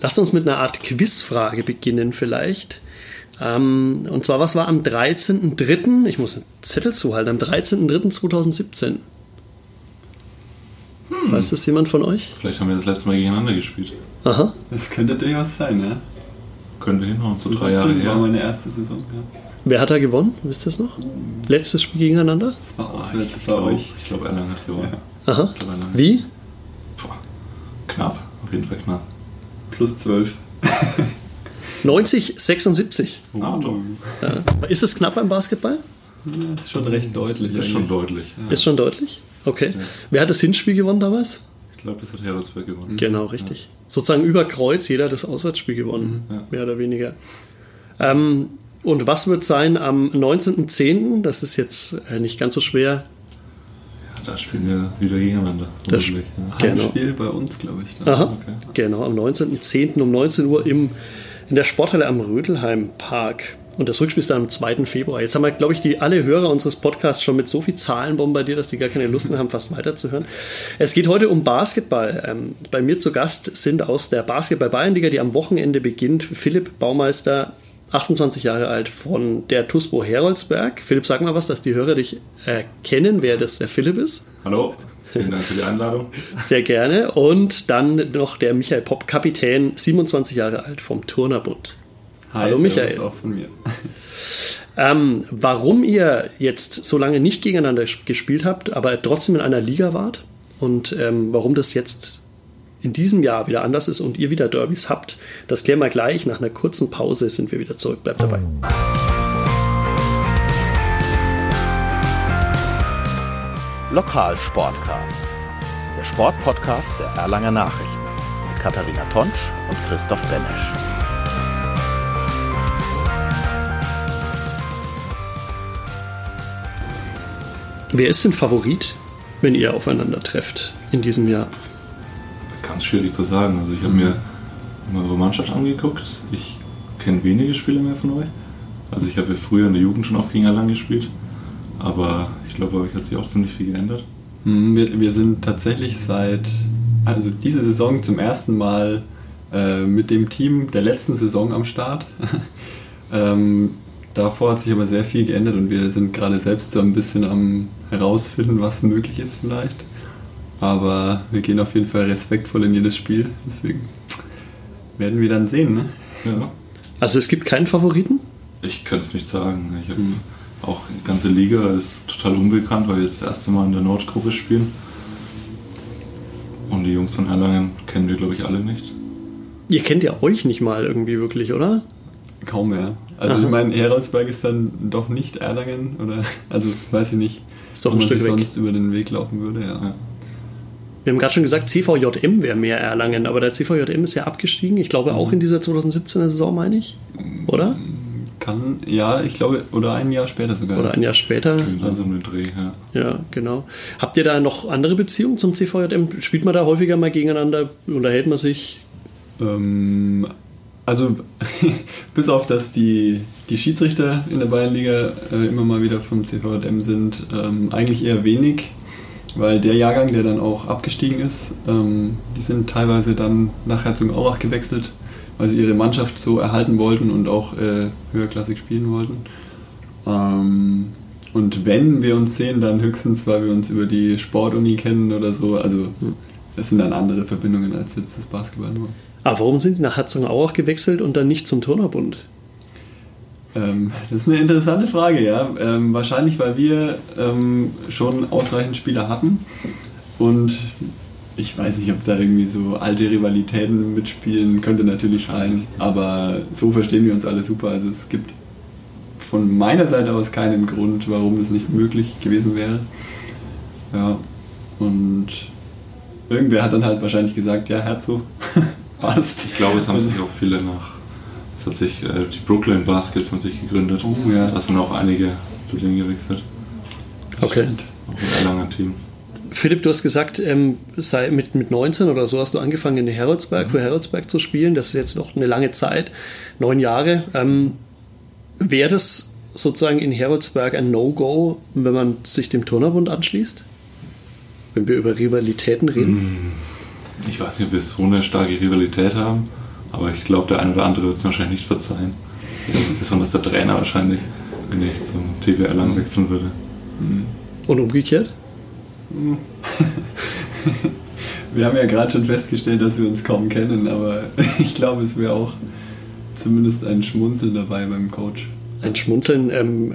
lasst uns mit einer Art Quizfrage beginnen vielleicht. Ähm, und zwar, was war am 13.03., ich muss einen Zettel zuhalten, am 13.03.2017? Hm. Weiß das jemand von euch? Vielleicht haben wir das letzte Mal gegeneinander gespielt. Aha. Das könnte durchaus sein, ja. Könnte hinhauen, so drei Jahre 2017 war her. meine erste Saison, ja. Wer hat da gewonnen? Wisst ihr es noch? Letztes Spiel gegeneinander? Das war Ah, auswärts ich bei glaube, euch. ich glaube, Erlangen hat gewonnen. Aha. Ich glaube, Erlangen. Wie? Boah, knapp, auf jeden Fall knapp. Plus 12. 90, 76. Ah, doch. Ja. Ist es knapp beim Basketball? Das ist schon recht deutlich. Ist schon deutlich. Ist schon deutlich? Okay. Wer hat das Hinspiel gewonnen damals? Ich glaube, das hat Heroldsberg gewonnen. Genau, richtig. Sozusagen über Kreuz, jeder hat das Auswärtsspiel gewonnen, Mhm, ja. mehr oder weniger. Ähm, und was wird sein am 19.10.? Das ist jetzt äh, nicht ganz so schwer. Da spielen wir wieder gegeneinander. Das- ja. Genau. Bei uns, glaube ich. ne? Aha, okay. genau, am 19.10. um 19 Uhr im, in der Sporthalle am Rödelheim Park. Und das Rückspiel ist dann am 2. Februar. Jetzt haben wir, glaube ich, die alle Hörer unseres Podcasts schon mit so viel Zahlen bombardiert, dass die gar keine Lust mehr haben, fast weiterzuhören. Es geht heute um Basketball. Ähm, bei mir zu Gast sind aus der Basketball Bayernliga, die am Wochenende beginnt, Philipp Baumeister, 28 Jahre alt, von der TUSPO Heroldsberg. Philipp, sag mal was, dass die Hörer dich erkennen, wer das der Philipp ist. Hallo, vielen Dank für die Einladung. Sehr gerne. Und dann noch der Michael Popp, Kapitän, 27 Jahre alt vom Turnerbund. Hi, Hallo, servus Michael. auch von mir. Ähm, warum ihr jetzt so lange nicht gegeneinander gespielt habt, aber trotzdem in einer Liga wart und ähm, warum das jetzt in diesem Jahr wieder anders ist und ihr wieder Derbys habt, das klären wir gleich. Nach einer kurzen Pause sind wir wieder zurück. Bleibt dabei. Lokalsportcast. Der Sportpodcast der Erlanger Nachrichten mit Katharina Tonsch und Christoph Benesch. Wer ist denn Favorit, wenn ihr aufeinander trefft in diesem Jahr? Ganz schwierig zu sagen. Also ich habe mir eure Mannschaft angeguckt. Ich kenne wenige Spieler mehr von euch. Also ich habe ja früher in der Jugend schon oft gegen Erlangen gespielt. Aber ich glaube, bei euch hat sich auch ziemlich viel geändert. Hm, Wir, wir sind tatsächlich seit, also diese Saison zum ersten Mal äh, mit dem Team der letzten Saison am Start. ähm, davor hat sich aber sehr viel geändert und wir sind gerade selbst so ein bisschen am herausfinden, was möglich ist vielleicht. Aber wir gehen auf jeden Fall respektvoll in jedes Spiel. Deswegen werden wir dann sehen. Ne? Ja. Also es gibt keinen Favoriten? Ich kann es nicht sagen. Ich habe auch die ganze Liga ist total unbekannt, weil wir jetzt das erste Mal in der Nordgruppe spielen. Und die Jungs von Erlangen kennen wir, glaube ich, alle nicht. Ihr kennt ja euch nicht mal irgendwie wirklich, oder? Kaum mehr. Also Aha. ich meine, Heroldsberg ist dann doch nicht Erlangen oder also weiß ich nicht, Ist doch wo ein man Stück sich weg. sonst über den Weg laufen würde. Ja. Ja. Wir haben gerade schon gesagt, CVJM wäre mehr Erlangen, aber der CVJM ist ja abgestiegen. Ich glaube auch in dieser 2017er Saison, meine ich. Oder? Kann, ja, ich glaube, oder ein Jahr später sogar. Oder ein Jahr später. Also so einen Dreh, ja. Ja, genau. Habt ihr da noch andere Beziehungen zum CVJM? Spielt man da häufiger mal gegeneinander? Unterhält man sich? Ähm, also, bis auf dass die, die Schiedsrichter in der Bayernliga äh, immer mal wieder vom CVJM sind, ähm, eigentlich eher wenig, weil der Jahrgang, der dann auch abgestiegen ist, ähm, die sind teilweise dann nach Herzogenaurach gewechselt, weil sie ihre Mannschaft so erhalten wollten und auch äh, höherklassig spielen wollten. Ähm, und wenn wir uns sehen, dann höchstens, weil wir uns über die Sportuni kennen oder so. Also, das sind dann andere Verbindungen als jetzt das Basketball nur. Aber warum sind die nach Herzogenaurach gewechselt und dann nicht zum Turnerbund? Ähm, das ist eine interessante Frage, ja. Ähm, wahrscheinlich, weil wir ähm, schon ausreichend Spieler hatten und ich weiß nicht, ob da irgendwie so alte Rivalitäten mitspielen, könnte natürlich sein, aber so verstehen wir uns alle super. Also es gibt von meiner Seite aus keinen Grund, warum es nicht möglich gewesen wäre. Ja, und irgendwer hat dann halt wahrscheinlich gesagt, ja, Herzog, passt. Ich glaube, es haben sich auch viele nach. Hat sich, äh, die Brooklyn Baskets haben sich gegründet. Oh, ja. Da sind auch einige zu denen gewechselt. Okay. Auch ein Erlanger Team. Philipp, du hast gesagt, ähm, sei mit, mit 19 oder so hast du angefangen in Heroldsberg, für Heroldsberg zu spielen. Das ist jetzt noch eine lange Zeit, neun Jahre. Ähm, Wäre das sozusagen in Heroldsberg ein No-Go, wenn man sich dem Turnerbund anschließt? Wenn wir über Rivalitäten reden? Ich weiß nicht, ob wir so eine starke Rivalität haben. Aber ich glaube, der eine oder andere wird es wahrscheinlich nicht verzeihen. Besonders der Trainer wahrscheinlich, wenn ich zum TV Erlangen wechseln würde. Und umgekehrt? wir haben ja gerade schon festgestellt, dass wir uns kaum kennen, aber ich glaube, es wäre auch zumindest ein Schmunzeln dabei beim Coach. Ein Schmunzeln. Ähm,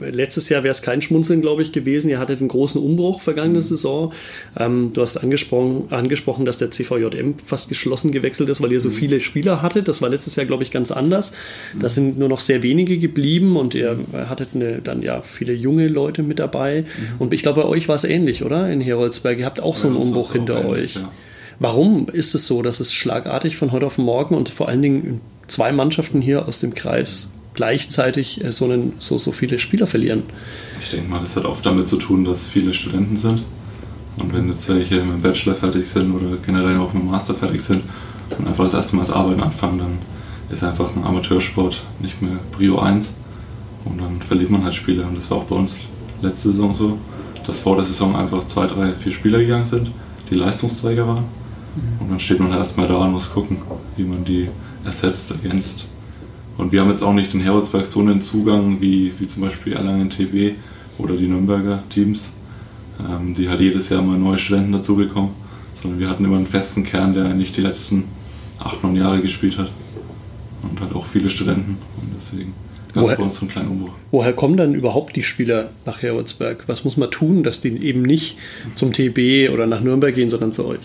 äh, letztes Jahr wäre es kein Schmunzeln, glaube ich, gewesen. Ihr hattet einen großen Umbruch vergangene mhm. Saison. Ähm, du hast angesprochen, angesprochen, dass der CVJM fast geschlossen gewechselt ist, weil ihr so mhm. viele Spieler hattet. Das war letztes Jahr, glaube ich, ganz anders. Da mhm. sind nur noch sehr wenige geblieben und ihr hattet eine, dann ja viele junge Leute mit dabei. Mhm. Und ich glaube, bei euch war es ähnlich, oder? In Heroldsberg. Ihr habt auch so einen Umbruch hinter ähnlich, euch. Ja. Warum ist es so, dass es schlagartig von heute auf morgen und vor allen Dingen zwei Mannschaften hier aus dem Kreis gleichzeitig äh, so, einen, so, so viele Spieler verlieren. Ich denke mal, das hat oft damit zu tun, dass viele Studenten sind. Und wenn jetzt welche mit dem Bachelor fertig sind oder generell auch mit dem Master fertig sind und einfach das erste Mal das Arbeiten anfangen, dann ist einfach ein Amateursport nicht mehr Prio 1. Und dann verliert man halt Spieler. Und das war auch bei uns letzte Saison so, dass vor der Saison einfach zwei, drei, vier Spieler gegangen sind, die Leistungsträger waren. Und dann steht man erstmal da und muss gucken, wie man die ersetzt, ergänzt und wir haben jetzt auch nicht den Heroldsberg so einen Zugang wie, wie zum Beispiel Erlangen TB oder die Nürnberger Teams, ähm, die halt jedes Jahr mal neue Studenten dazu bekommen, sondern wir hatten immer einen festen Kern, der eigentlich die letzten acht, neun Jahre gespielt hat. Und halt auch viele Studenten. Und deswegen gab es bei uns so einen kleinen Umbruch. Woher kommen dann überhaupt die Spieler nach Heroldsberg? Was muss man tun, dass die eben nicht zum TB oder nach Nürnberg gehen, sondern zu euch?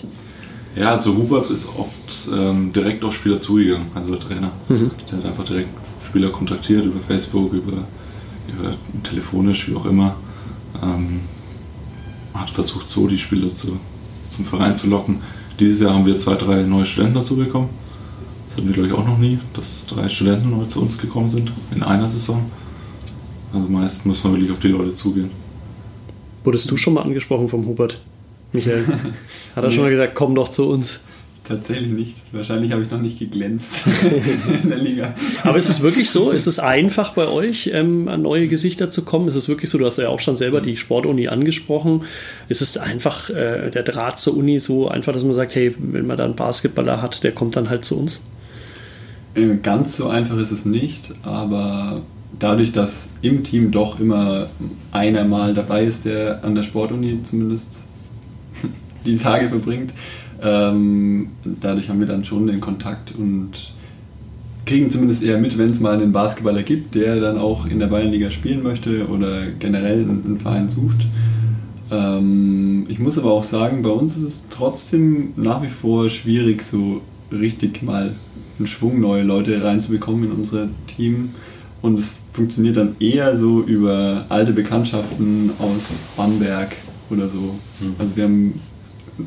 Ja, also Hubert ist oft ähm, direkt auf Spieler zugegangen, also der Trainer. Mhm. Der hat einfach direkt Spieler kontaktiert über Facebook, über, über telefonisch, wie auch immer. Ähm, hat versucht, so die Spieler zu, zum Verein zu locken. Dieses Jahr haben wir zwei, drei neue Studenten dazu bekommen. Das hatten wir, glaube ich, auch noch nie, dass drei Studenten neu zu uns gekommen sind in einer Saison. Also meist muss man wirklich auf die Leute zugehen. Wurdest du schon mal angesprochen vom Hubert? Michael? Hat er nee. schon mal gesagt, komm doch zu uns? Tatsächlich nicht. Wahrscheinlich habe ich noch nicht geglänzt in der Liga. Aber ist es wirklich so? Ist es einfach bei euch, ähm, an neue Gesichter zu kommen? Ist es wirklich so? Du hast ja auch schon selber die Sportuni angesprochen. Ist es einfach äh, der Draht zur Uni so einfach, dass man sagt, hey, wenn man da einen Basketballer hat, der kommt dann halt zu uns? Äh, ganz so einfach ist es nicht, aber dadurch, dass im Team doch immer einer mal dabei ist, der an der Sportuni zumindest die Tage verbringt. Ähm, dadurch haben wir dann schon den Kontakt und kriegen zumindest eher mit, wenn es mal einen Basketballer gibt, der dann auch in der Bayernliga spielen möchte oder generell einen Verein sucht. Ähm, ich muss aber auch sagen, bei uns ist es trotzdem nach wie vor schwierig, so richtig mal einen Schwung neue Leute reinzubekommen in unser Team. Und es funktioniert dann eher so über alte Bekanntschaften aus Bamberg oder so. Mhm. Also wir haben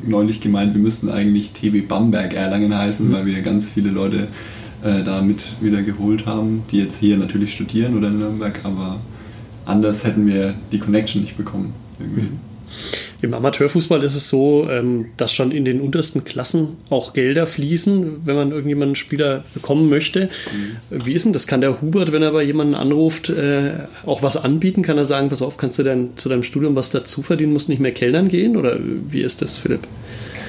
neulich gemeint, wir müssten eigentlich TB Bamberg Erlangen heißen, mhm. weil wir ganz viele Leute äh, da mit wieder geholt haben, die jetzt hier natürlich studieren oder in Nürnberg, aber anders hätten wir die Connection nicht bekommen. Irgendwie. Im Amateurfußball ist es so, ähm, dass schon in den untersten Klassen auch Gelder fließen, wenn man irgendjemanden Spieler bekommen möchte. Mhm. Wie ist denn das? Kann der Hubert, wenn er bei jemanden anruft, äh, auch was anbieten? Kann er sagen, pass auf, kannst du denn zu deinem Studium was dazu verdienen, musst nicht mehr Kellnern gehen? Oder wie ist das, Philipp?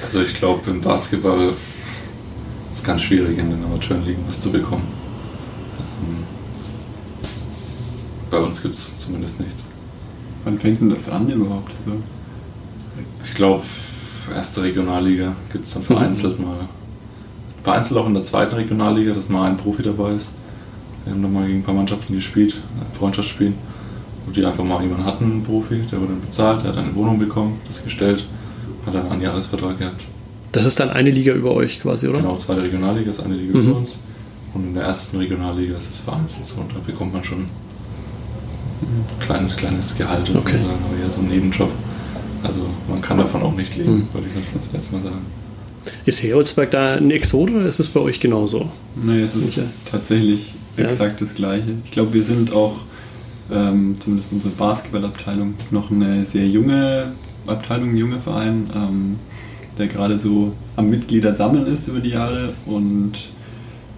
Also ich glaube, im Basketball ist es ganz schwierig, in den Amateurenligen was zu bekommen. Ähm, bei uns gibt es zumindest nichts. Wann fängt denn das an überhaupt? So? Ich glaube, erste Regionalliga gibt es dann vereinzelt mhm. mal. Vereinzelt auch in der zweiten Regionalliga, dass mal ein Profi dabei ist. Wir haben dann mal gegen ein paar Mannschaften gespielt, Freundschaftsspielen, wo die einfach mal jemanden hatten, einen Profi, der wurde dann bezahlt, der hat eine Wohnung bekommen, das gestellt, hat dann einen Jahresvertrag gehabt. Das ist dann eine Liga über euch quasi, oder? Genau, zweite Regionalliga ist eine Liga mhm. über uns. Und in der ersten Regionalliga ist es vereinzelt so und da bekommt man schon ein kleines, kleines Gehalt, okay. sagen, aber eher so ein Nebenjob. Also man kann davon auch nicht leben, mhm. würde ich das letzte Mal sagen. Ist Heroldsberg da ein Exot oder ist es bei euch genauso? Nein, es ist Michael? tatsächlich exakt ja. das Gleiche. Ich glaube, wir sind auch, ähm, zumindest unsere Basketballabteilung, noch eine sehr junge Abteilung, ein junger Verein, ähm, der gerade so am Mitglieder sammeln ist über die Jahre und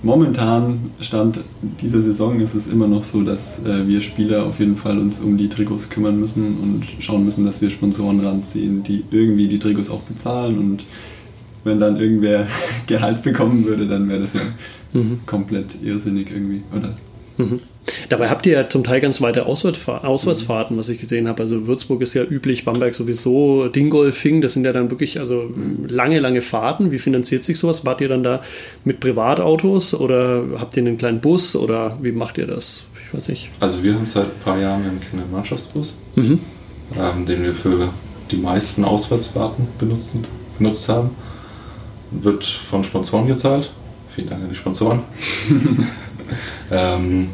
Momentan, Stand dieser Saison, ist es immer noch so, dass äh, wir Spieler auf jeden Fall uns um die Trikots kümmern müssen und schauen müssen, dass wir Sponsoren ranziehen, die irgendwie die Trikots auch bezahlen und wenn dann irgendwer Gehalt bekommen würde, dann wäre das ja mhm. komplett irrsinnig irgendwie, oder? Mhm. Dabei habt ihr ja zum Teil ganz weite Auswärtsfahr Auswärtsfahrten, was ich gesehen habe. Also Würzburg ist ja üblich, Bamberg sowieso, Dingolfing, das sind ja dann wirklich also lange, lange Fahrten. Wie finanziert sich sowas? Wart ihr dann da mit Privatautos oder habt ihr einen kleinen Bus oder wie macht ihr das? Ich weiß nicht. Also wir haben seit ein paar Jahren einen kleinen Mannschaftsbus, mhm. ähm, den wir für die meisten Auswärtsfahrten benutzen, benutzt haben. Wird von Sponsoren gezahlt. Vielen Dank an die Sponsoren. ähm,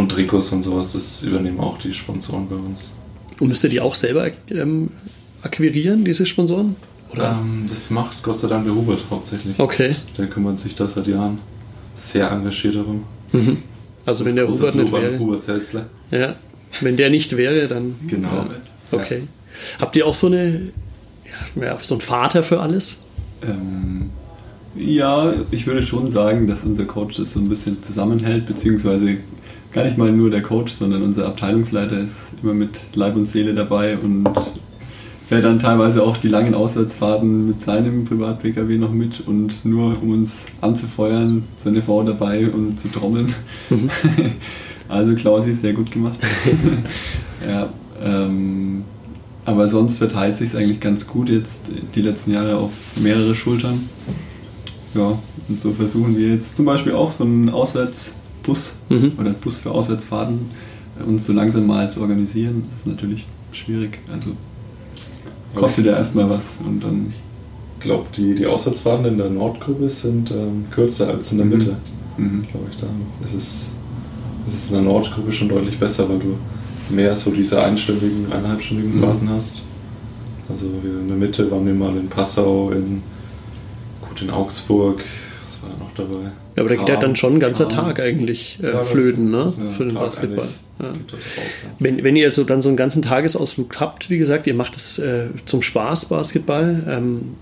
und Trikots und sowas, das übernehmen auch die Sponsoren bei uns. Und müsst ihr die auch selber ähm, akquirieren, diese Sponsoren? Ähm, das macht Gott sei Dank der Hubert hauptsächlich. Okay. Der kümmert sich da seit Jahren sehr engagiert darum. Mhm. Also wenn der Hubert nicht wäre. Hubert Selzler. Ja. Wenn der nicht wäre, dann. Genau. Ja. Okay. Ja. Habt ihr auch so eine ja, so einen Vater für alles? Ähm, ja, ich würde schon sagen, dass unser Coach das so ein bisschen zusammenhält, beziehungsweise gar nicht mal nur der Coach, sondern unser Abteilungsleiter ist immer mit Leib und Seele dabei und fährt dann teilweise auch die langen Auswärtsfahrten mit seinem Privat-Pkw noch mit und nur um uns anzufeuern, seine Frau dabei und zu trommeln. Mhm. also Klausi, sehr gut gemacht. ja, ähm, aber sonst verteilt sich es eigentlich ganz gut jetzt die letzten Jahre auf mehrere Schultern. Ja, und so versuchen wir jetzt zum Beispiel auch so einen Auswärtsbus mhm. oder Bus für Auswärtsfahrten äh, uns so langsam mal zu organisieren. Ist natürlich schwierig. Also kostet ja erstmal was und dann. Ich glaube, die, die Auswärtsfahrten in der Nordgruppe sind ähm, kürzer als in der mhm. Mitte. Mhm. Glaube ich, da ist es, ist es in der Nordgruppe schon deutlich besser, weil du mehr so diese einstündigen, eineinhalbstündigen mhm. Fahrten hast. Also in der Mitte waren wir mal in Passau, in, gut in Augsburg, was war da noch dabei? Ja, aber da geht ja dann schon ein ganzer Kam. Tag eigentlich äh, ja, flöten, ne? Für den Tag Basketball. Ja. Wenn, wenn ihr so dann so einen ganzen Tagesausflug habt, wie gesagt, ihr macht es äh, zum Spaß Basketball. Ähm,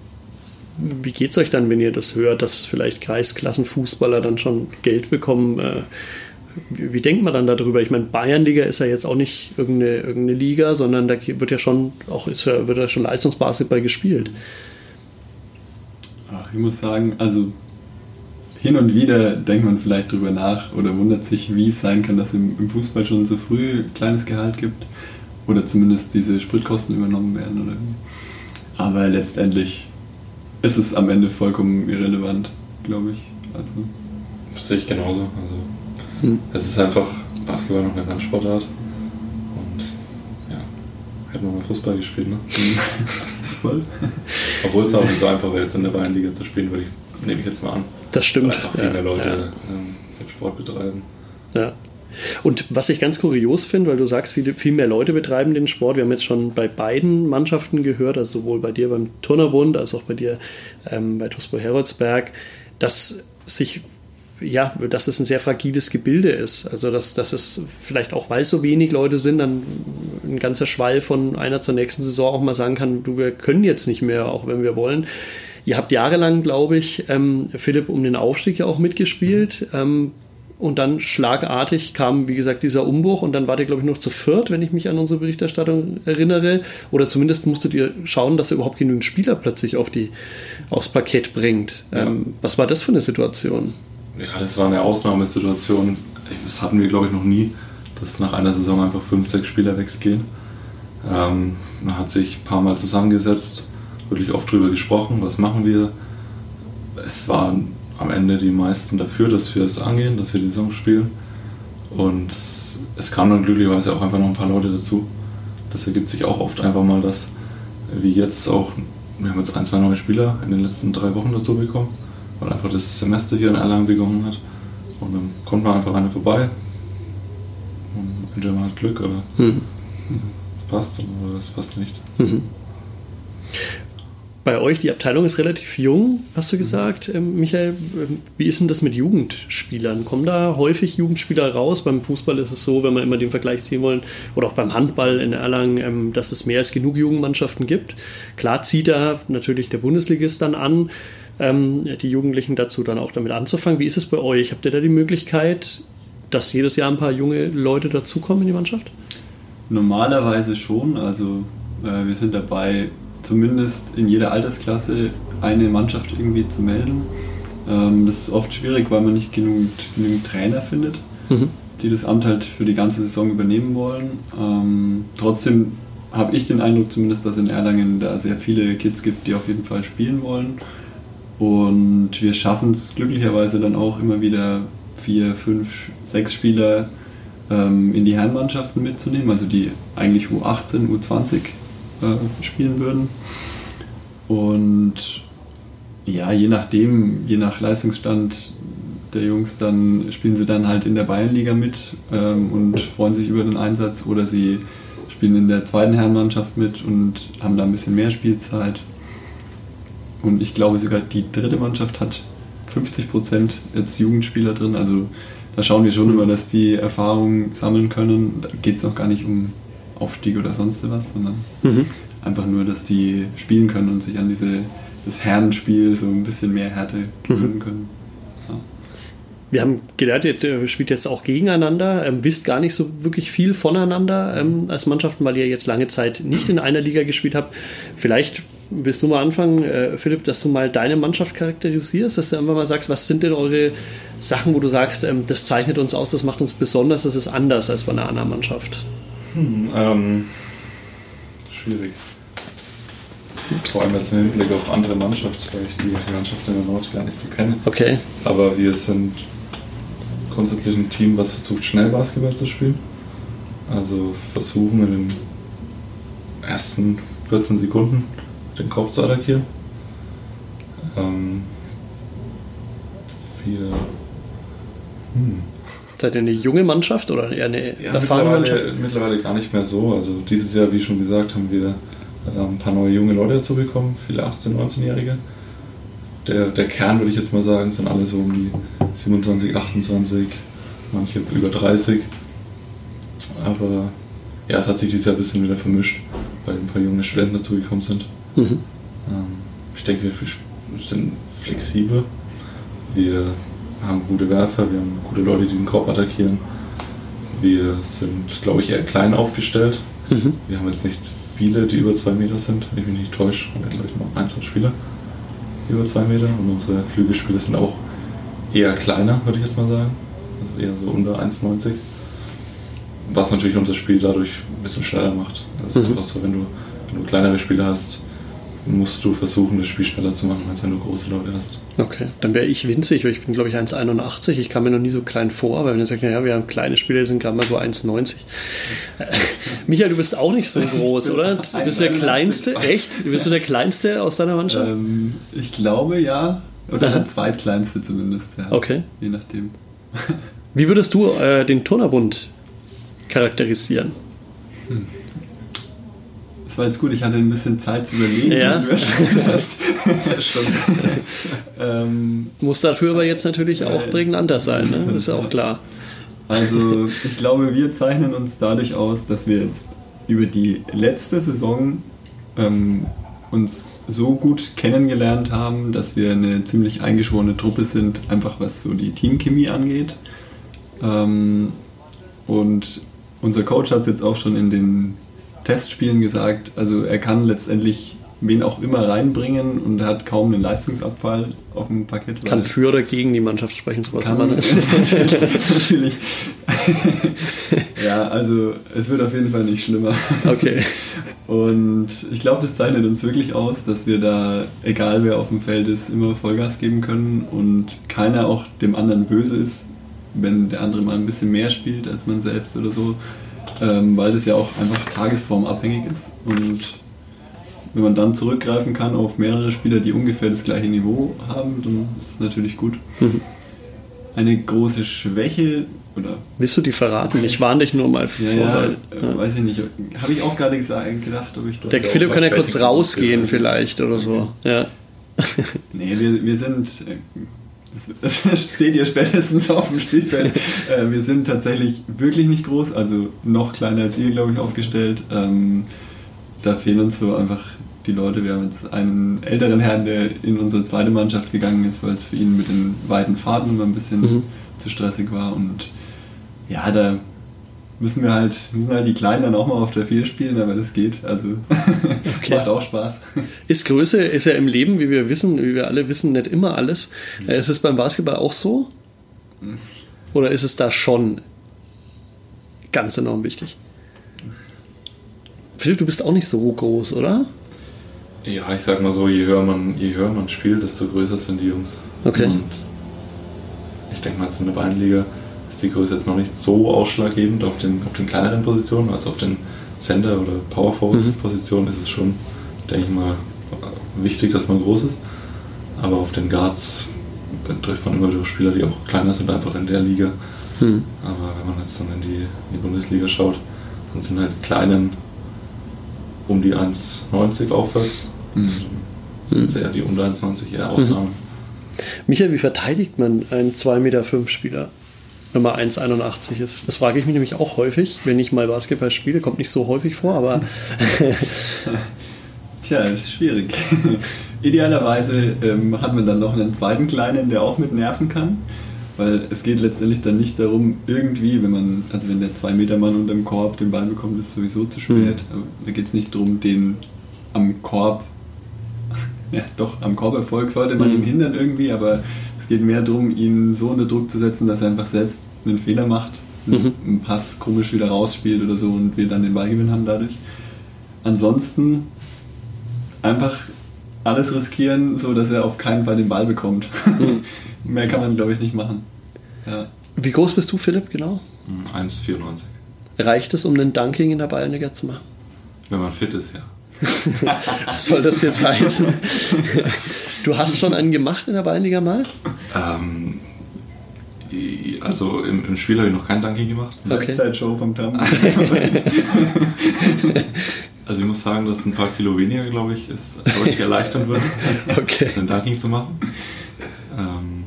wie geht es euch dann, wenn ihr das hört, dass vielleicht Kreisklassenfußballer dann schon Geld bekommen? Äh, wie, wie, denkt man dann darüber? Ich meine, Bayernliga ist ja jetzt auch nicht irgendeine, irgendeine Liga, sondern da wird ja schon auch ist, wird ja schon Leistungsbasketball gespielt. Ach, ich muss sagen, also hin und wieder denkt man vielleicht darüber nach oder wundert sich, wie es sein kann, dass im, im Fußball schon so früh ein kleines Gehalt gibt oder zumindest diese Spritkosten übernommen werden oder wie. Aber letztendlich ist es am Ende vollkommen irrelevant, glaube ich. Also. Das sehe ich genauso. Also hm. Es ist einfach Basketball noch eine Randsportart. Und ja, hätten wir mal Fußball gespielt, ne? Voll. Obwohl es auch nicht so einfach wäre, jetzt in der Bayernliga zu spielen, würde ich, nehme ich jetzt mal an. Das stimmt. Einfach viel ja, mehr Leute ja. ähm, den Sport betreiben. Ja. Und was ich ganz kurios finde, weil du sagst, viel, viel mehr Leute betreiben den Sport. Wir haben jetzt schon bei beiden Mannschaften gehört, also sowohl bei dir beim Turnerbund als auch bei dir ähm, bei TuSpo Heroldsberg, dass sich ja, dass es ein sehr fragiles Gebilde ist. Also, dass, dass es vielleicht auch, weil es so wenig Leute sind, dann ein ganzer Schwall von einer zur nächsten Saison auch mal sagen kann, du, wir können jetzt nicht mehr, auch wenn wir wollen. Ihr habt jahrelang, glaube ich, ähm, Philipp, um den Aufstieg ja auch mitgespielt. Ähm, und dann schlagartig kam, wie gesagt, dieser Umbruch und dann war der, glaube ich, noch zu viert, wenn ich mich an unsere Berichterstattung erinnere. Oder zumindest musstet ihr schauen, dass ihr überhaupt genügend Spieler plötzlich auf die, aufs Parkett bringt. Ja. Ähm, was war das für eine Situation? Ja, das war eine Ausnahmesituation. Das hatten wir, glaube ich, noch nie, dass nach einer Saison einfach fünf, sechs Spieler weggehen. Ähm, man hat sich ein paar Mal zusammengesetzt, wirklich oft drüber gesprochen, was machen wir. Es waren am Ende die meisten dafür, dass wir es angehen, dass wir die Saison spielen. Und es kamen dann glücklicherweise auch einfach noch ein paar Leute dazu. Das ergibt sich auch oft einfach mal, dass, wie jetzt auch, wir haben jetzt ein, zwei neue Spieler in den letzten drei Wochen dazu bekommen weil einfach das Semester hier in Erlangen begonnen hat. Und dann kommt man einfach einer vorbei und entweder man hat Glück oder mhm. es passt oder es passt nicht. Mhm. Bei euch, die Abteilung ist relativ jung, hast du gesagt, ähm, Michael. Wie ist denn das mit Jugendspielern? Kommen da häufig Jugendspieler raus? Beim Fußball ist es so, wenn wir immer den Vergleich ziehen wollen, oder auch beim Handball in Erlangen, ähm, dass es mehr als genug Jugendmannschaften gibt. Klar zieht da natürlich der Bundesligist dann an ähm, die Jugendlichen dazu dann auch damit anzufangen. Wie ist es bei euch? Habt ihr da die Möglichkeit, dass jedes Jahr ein paar junge Leute dazukommen in die Mannschaft? Normalerweise schon. Also äh, wir sind dabei, zumindest in jeder Altersklasse eine Mannschaft irgendwie zu melden. Ähm, das ist oft schwierig, weil man nicht genügend, genügend Trainer findet, mhm. die das Amt halt für die ganze Saison übernehmen wollen. Ähm, trotzdem habe ich den Eindruck zumindest, dass in Erlangen da sehr viele Kids gibt, die auf jeden Fall spielen wollen. Und wir schaffen es glücklicherweise dann auch immer wieder vier, fünf, sechs Spieler ähm, in die Herrenmannschaften mitzunehmen, also die eigentlich U18, U20 äh, spielen würden. Und ja, je nachdem, je nach Leistungsstand der Jungs, dann spielen sie dann halt in der Bayernliga mit ähm, und freuen sich über den Einsatz oder sie spielen in der zweiten Herrenmannschaft mit und haben da ein bisschen mehr Spielzeit. Und ich glaube sogar die dritte Mannschaft hat 50 Prozent jetzt Jugendspieler drin. Also da schauen wir schon immer, dass die Erfahrung sammeln können. Da geht es noch gar nicht um Aufstieg oder sonst was, sondern mhm. einfach nur, dass die spielen können und sich an diese, das Herrenspiel so ein bisschen mehr Härte gewöhnen mhm. können. Wir haben gelernt, ihr spielt jetzt auch gegeneinander, ähm, wisst gar nicht so wirklich viel voneinander ähm, als Mannschaften, weil ihr jetzt lange Zeit nicht in einer Liga gespielt habt. Vielleicht willst du mal anfangen, äh, Philipp, dass du mal deine Mannschaft charakterisierst, dass du einfach mal sagst, was sind denn eure Sachen, wo du sagst, ähm, das zeichnet uns aus, das macht uns besonders, das ist anders als bei einer anderen Mannschaft? Hm, ähm, schwierig. Vor allem jetzt im Hinblick auf andere Mannschaften, weil ich die Mannschaft in der Nord gar nicht so kenne. Okay. Aber wir sind grundsätzlich ein Team, was versucht, schnell Basketball zu spielen. Also versuchen in den ersten 14 Sekunden den Kopf zu attackieren. Ähm, wir. Hm. Seid ihr eine junge Mannschaft oder eher eine ja, erfahrene Mannschaft? Mittlerweile gar nicht mehr so. Also dieses Jahr, wie schon gesagt, haben wir äh, ein paar neue junge Leute dazu bekommen, viele 18-, 19-Jährige. Der, der Kern, würde ich jetzt mal sagen, sind alle so um die 27, 28, manche über 30. Aber ja, es hat sich dieses Jahr ein bisschen wieder vermischt, weil ein paar junge Studenten dazugekommen sind. Mhm. Ähm, ich denke, wir sind flexibel. Wir haben gute Werfer, wir haben gute Leute, die den Korb attackieren. Wir sind, glaube ich, eher klein aufgestellt. Mhm. Wir haben jetzt nicht viele, die über zwei Meter sind, wenn ich mich nicht täusche. Wir haben, glaube ich, noch ein, zwei Spieler über zwei Meter. Und unsere Flügelspieler sind auch eher kleiner, würde ich jetzt mal sagen. Also eher so unter 1,90. Was natürlich unser Spiel dadurch ein bisschen schneller macht. Das ist mhm. einfach so, wenn du, wenn du kleinere Spieler hast, musst du versuchen, das Spiel schneller zu machen, als wenn du große Leute hast. Okay, dann wäre ich winzig, weil ich bin, glaube ich, 1,81. Ich kam mir noch nie so klein vor, weil wenn du sagst, naja, wir haben kleine Spieler, die sind gerade mal so 1,90. Michael, du bist auch nicht so groß, oder? Du bist der Kleinste, echt? Du bist du der Kleinste aus deiner Mannschaft? Ähm, ich glaube, ja. Oder der zweitkleinste zumindest, ja. Okay. Je nachdem. Wie würdest du äh, den Turnerbund charakterisieren? Hm war jetzt gut, ich hatte ein bisschen Zeit zu überlegen. Ja. das, ähm, Muss dafür aber jetzt natürlich auch äh, prägnanter sein, ne? ist ja auch klar. Also ich glaube, wir zeichnen uns dadurch aus, dass wir jetzt über die letzte Saison ähm, uns so gut kennengelernt haben, dass wir eine ziemlich eingeschworene Truppe sind, einfach was so die Teamchemie angeht. Ähm, und unser Coach hat es jetzt auch schon in den Testspielen gesagt, also er kann letztendlich wen auch immer reinbringen und er hat kaum einen Leistungsabfall auf dem Parkett. Kann für oder gegen die Mannschaft sprechen, sowas kann, immer. Ne? natürlich. ja, also es wird auf jeden Fall nicht schlimmer. Okay. Und ich glaube, das zeichnet uns wirklich aus, dass wir da, egal wer auf dem Feld ist, immer Vollgas geben können und keiner auch dem anderen böse ist, wenn der andere mal ein bisschen mehr spielt als man selbst oder so ähm, weil das ja auch einfach tagesformabhängig ist. Und wenn man dann zurückgreifen kann auf mehrere Spieler, die ungefähr das gleiche Niveau haben, dann ist es natürlich gut. Mhm. Eine große Schwäche oder. Willst du die verraten? Ich warne dich nur mal vor. Ja, weil, ja. Weiß ich nicht. Habe ich auch gerade gedacht, ob ich das. Der Philipp kann ja kurz rausgehen, vielleicht oder so. Ja. nee, wir, wir sind äh, das, seht ihr spätestens auf dem Spielfeld. Äh, wir sind tatsächlich wirklich nicht groß, also noch kleiner als ihr, glaube ich, aufgestellt. Ähm, da fehlen uns so einfach die Leute. Wir haben jetzt einen älteren Herrn, der in unsere zweite Mannschaft gegangen ist, weil es für ihn mit den weiten Fahrten immer ein bisschen mhm. zu stressig war. Und ja, da müssen wir halt, müssen halt die Kleinen dann auch mal auf der 4 spielen, aber das geht. Also okay. macht auch Spaß. Ist Größe, ist ja im Leben, wie wir wissen, wie wir alle wissen, nicht immer alles. Mhm. Ist es beim Basketball auch so? Oder ist es da schon ganz enorm wichtig? Philipp, du bist auch nicht so groß, oder? Ja, ich sag mal so, je höher man, je höher man spielt, desto größer sind die Jungs. Okay. Und ich denke mal, jetzt in der Beinliga ist die Größe jetzt noch nicht so ausschlaggebend auf den, auf den kleineren Positionen, als auf den Center- oder Power Forward-Positionen mhm. ist es schon, denke ich mal, wichtig, dass man groß ist. Aber auf den Guards trifft man immer wieder Spieler, die auch kleiner sind, einfach in der Liga. Mhm. Aber wenn man jetzt dann in die, in die Bundesliga schaut, dann sind halt die Kleinen um die 1,90 aufwärts. Mhm. Sind mhm. eher die unter 1,90 eher Ausnahmen. Michael, wie verteidigt man einen 2,5 Meter Spieler? Man 1,81 ist. Das frage ich mich nämlich auch häufig, wenn ich mal Basketball spiele. Kommt nicht so häufig vor, aber. Tja, das ist schwierig. Idealerweise ähm, hat man dann noch einen zweiten Kleinen, der auch mit nerven kann. Weil es geht letztendlich dann nicht darum, irgendwie, wenn man, also wenn der 2-Meter-Mann unter dem Korb den Ball bekommt, ist sowieso zu spät. Mhm. Da geht es nicht darum, den am Korb, ja doch, am Korberfolg sollte man mhm. ihn hindern irgendwie, aber es geht mehr darum, ihn so unter Druck zu setzen, dass er einfach selbst einen Fehler macht, mhm. einen Pass komisch wieder rausspielt oder so und wir dann den Ballgewinn haben dadurch. Ansonsten einfach alles riskieren, so dass er auf keinen Fall den Ball bekommt. Mhm. Mehr kann man, glaube ich, nicht machen. Ja. Wie groß bist du, Philipp, genau? 1,94. Hm, Reicht es, um einen Dunking in der Ballliga zu machen? Wenn man fit ist, ja. Was soll das jetzt heißen? Du hast schon einen gemacht in der Ballliga mal? Ähm, also im, im Spiel habe ich noch keinen Dunking gemacht. Okay. Show vom Tam. Also ich muss sagen, dass ein paar Kilo weniger, glaube ich, es deutlich erleichtern wird, okay. einen Dunking zu machen. Ähm,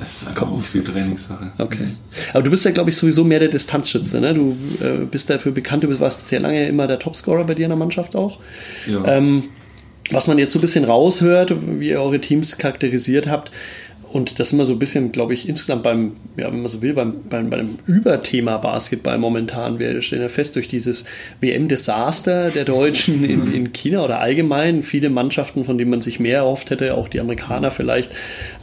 es ist einfach Kommt auch viel Trainingssache. Okay. Aber du bist ja, glaube ich, sowieso mehr der Distanzschütze. Ne? Du äh, bist dafür bekannt, du warst sehr lange immer der Topscorer bei dir in der Mannschaft auch. Ja. Ähm, was man jetzt so ein bisschen raushört, wie ihr eure Teams charakterisiert habt, und das ist immer so ein bisschen, glaube ich, insgesamt beim, ja, wenn man so will, beim, beim, beim Überthema Basketball momentan. Wir stellen ja fest, durch dieses WM-Desaster der Deutschen in, in China oder allgemein, viele Mannschaften, von denen man sich mehr erhofft hätte, auch die Amerikaner vielleicht,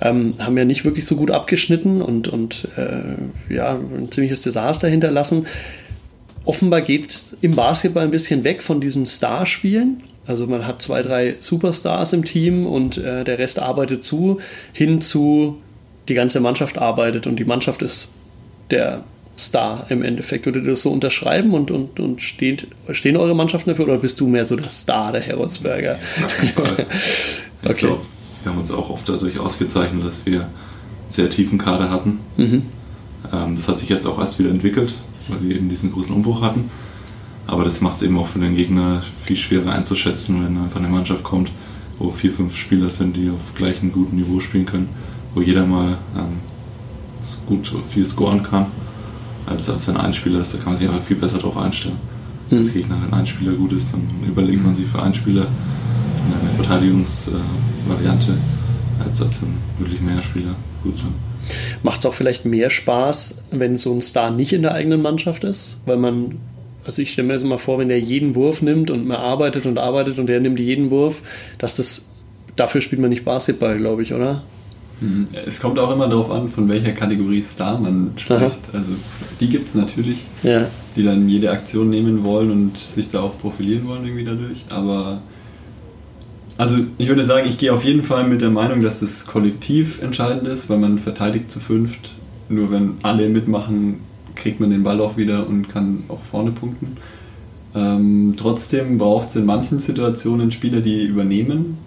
ähm, haben ja nicht wirklich so gut abgeschnitten und, und äh, ja, ein ziemliches Desaster hinterlassen. Offenbar geht im Basketball ein bisschen weg von diesen Starspielen also man hat zwei, drei Superstars im Team und äh, der Rest arbeitet zu, hin zu die ganze Mannschaft arbeitet und die Mannschaft ist der Star im Endeffekt. Würdet ihr das so unterschreiben und, und, und steht, stehen eure Mannschaften dafür oder bist du mehr so der Star, der Heroldsberger? okay. Glaub, wir haben uns auch oft dadurch ausgezeichnet, dass wir einen sehr tiefen Kader hatten. Mhm. Ähm, das hat sich jetzt auch erst wieder entwickelt, weil wir eben diesen großen Umbruch hatten. Aber das macht es eben auch für den Gegner viel schwerer einzuschätzen, wenn einfach eine Mannschaft kommt, wo vier, fünf Spieler sind, die auf gleichem guten Niveau spielen können, wo jeder mal ähm, gut viel scoren kann, als, als wenn ein Spieler ist, da kann man sich einfach viel besser darauf einstellen. Mhm. Als Gegner, wenn ein Spieler gut ist, dann überlegt man sich für einen Spieler eine Verteidigungsvariante, äh, als, als wenn wirklich mehr Spieler gut sind. Macht es auch vielleicht mehr Spaß, wenn so ein Star nicht in der eigenen Mannschaft ist, weil man also ich stelle mir das immer vor, wenn der jeden Wurf nimmt und man arbeitet und arbeitet und der nimmt jeden Wurf, dass das, dafür spielt man nicht Basketball, glaube ich, oder? Mhm. Es kommt auch immer darauf an, von welcher Kategorie Star man spricht. Aha. Also die gibt es natürlich, ja. die dann jede Aktion nehmen wollen und sich da auch profilieren wollen irgendwie dadurch. Aber also ich würde sagen, ich gehe auf jeden Fall mit der Meinung, dass das kollektiv entscheidend ist, weil man verteidigt zu fünft. Nur wenn alle mitmachen, kriegt man den Ball auch wieder und kann auch vorne punkten. Ähm, trotzdem braucht es in manchen Situationen Spieler, die übernehmen,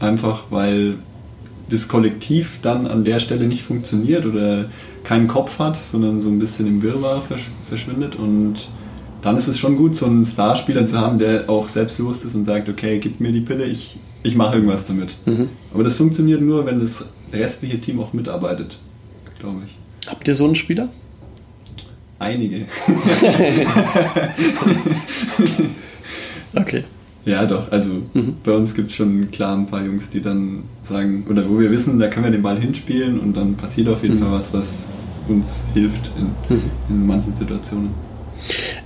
einfach weil das Kollektiv dann an der Stelle nicht funktioniert oder keinen Kopf hat, sondern so ein bisschen im Wirrwarr versch verschwindet und dann ist es schon gut, so einen Starspieler zu haben, der auch selbstbewusst ist und sagt, okay, gib mir die Pille, ich, ich mache irgendwas damit. Mhm. Aber das funktioniert nur, wenn das restliche Team auch mitarbeitet, glaube ich. Habt ihr so einen Spieler? Einige. okay. Ja, doch. Also mhm. bei uns gibt es schon klar ein paar Jungs, die dann sagen, oder wo wir wissen, da können wir den Ball hinspielen und dann passiert auf jeden mhm. Fall was, was uns hilft in, mhm. in manchen Situationen.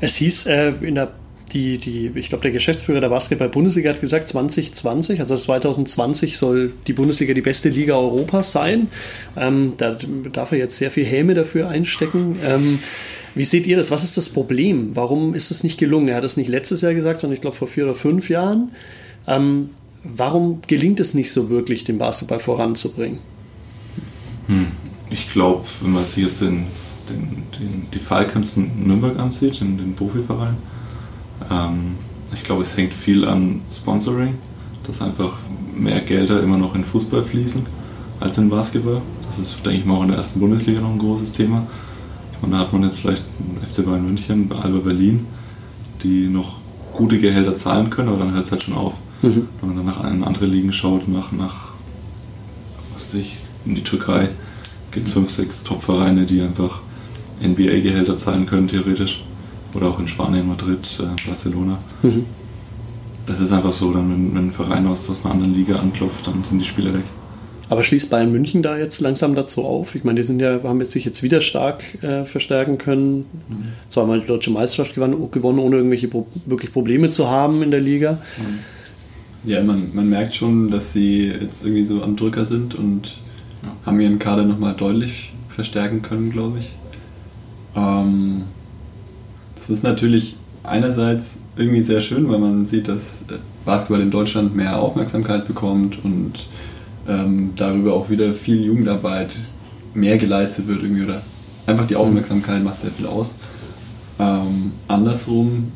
Es hieß äh, in der die, die, ich glaube, der Geschäftsführer der Basketball-Bundesliga hat gesagt, 2020, also 2020 soll die Bundesliga die beste Liga Europas sein. Ähm, da darf er jetzt sehr viel Helme dafür einstecken. Ähm, wie seht ihr das? Was ist das Problem? Warum ist es nicht gelungen? Er hat es nicht letztes Jahr gesagt, sondern ich glaube vor vier oder fünf Jahren. Ähm, warum gelingt es nicht so wirklich, den Basketball voranzubringen? Hm. Ich glaube, wenn man sich jetzt den, den, den, die Falcons in Nürnberg ansieht, in den Profiverein, ähm, ich glaube, es hängt viel an Sponsoring, dass einfach mehr Gelder immer noch in Fußball fließen als in Basketball. Das ist, denke ich mal, auch in der ersten Bundesliga noch ein großes Thema. Meine, da hat man jetzt vielleicht FC Bayern München, Alba Berlin, die noch gute Gehälter zahlen können, aber dann hört es halt schon auf. Mhm. Wenn man dann nach andere Ligen schaut, nach, nach was weiß ich, in die Türkei gibt es fünf, sechs Top-Vereine, die einfach NBA-Gehälter zahlen können, theoretisch. Oder auch in Spanien, Madrid, äh, Barcelona. Mhm. Das ist einfach so, dann, wenn, wenn ein Verein aus, aus einer anderen Liga anklopft, dann sind die Spieler weg. Aber schließt Bayern München da jetzt langsam dazu auf? Ich meine, die sind ja, haben jetzt sich jetzt wieder stark äh, verstärken können. Mhm. Zweimal die deutsche Meisterschaft gewonnen, gewonnen ohne irgendwelche Pro wirklich Probleme zu haben in der Liga. Mhm. Ja, man, man merkt schon, dass sie jetzt irgendwie so am Drücker sind und ja. haben ihren Kader nochmal deutlich verstärken können, glaube ich. Ähm, das ist natürlich einerseits irgendwie sehr schön, weil man sieht, dass Basketball in Deutschland mehr Aufmerksamkeit bekommt und ähm, darüber auch wieder viel Jugendarbeit mehr geleistet wird irgendwie oder einfach die Aufmerksamkeit macht sehr viel aus. Ähm, andersrum,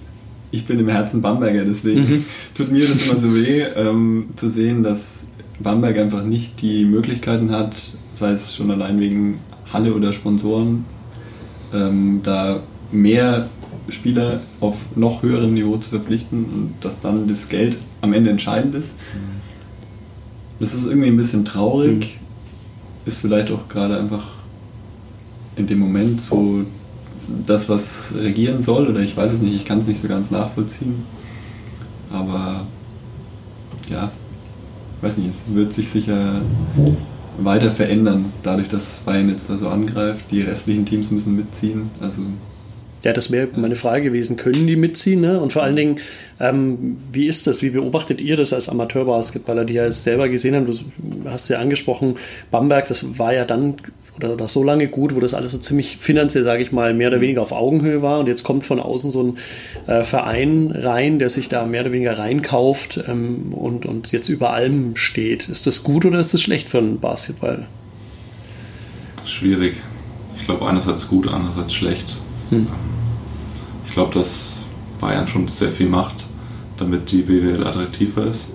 ich bin im Herzen Bamberger, deswegen mhm. tut mir das immer so weh, ähm, zu sehen, dass Bamberg einfach nicht die Möglichkeiten hat, sei es schon allein wegen Halle oder Sponsoren, ähm, da mehr Spieler auf noch höherem Niveau zu verpflichten und dass dann das Geld am Ende entscheidend ist. Mhm. Das ist irgendwie ein bisschen traurig, mhm. ist vielleicht auch gerade einfach in dem Moment so das, was regieren soll, oder ich weiß es nicht, ich kann es nicht so ganz nachvollziehen. Aber ja, weiß nicht, es wird sich sicher weiter verändern, dadurch, dass Bayern jetzt da so angreift. Die restlichen Teams müssen mitziehen. Also ja, das wäre meine Frage gewesen. Können die mitziehen? Ne? Und vor allen Dingen, ähm, wie ist das? Wie beobachtet ihr das als Amateurbasketballer, die ja selber gesehen haben? Du hast ja angesprochen, Bamberg, das war ja dann oder, oder so lange gut, wo das alles so ziemlich finanziell, sage ich mal, mehr oder weniger auf Augenhöhe war. Und jetzt kommt von außen so ein äh, Verein rein, der sich da mehr oder weniger reinkauft ähm, und, und jetzt über allem steht. Ist das gut oder ist das schlecht für einen Basketball? Schwierig. Ich glaube, einerseits gut, andererseits schlecht. Hm. Ich glaube, dass Bayern schon sehr viel macht, damit die BWL attraktiver ist.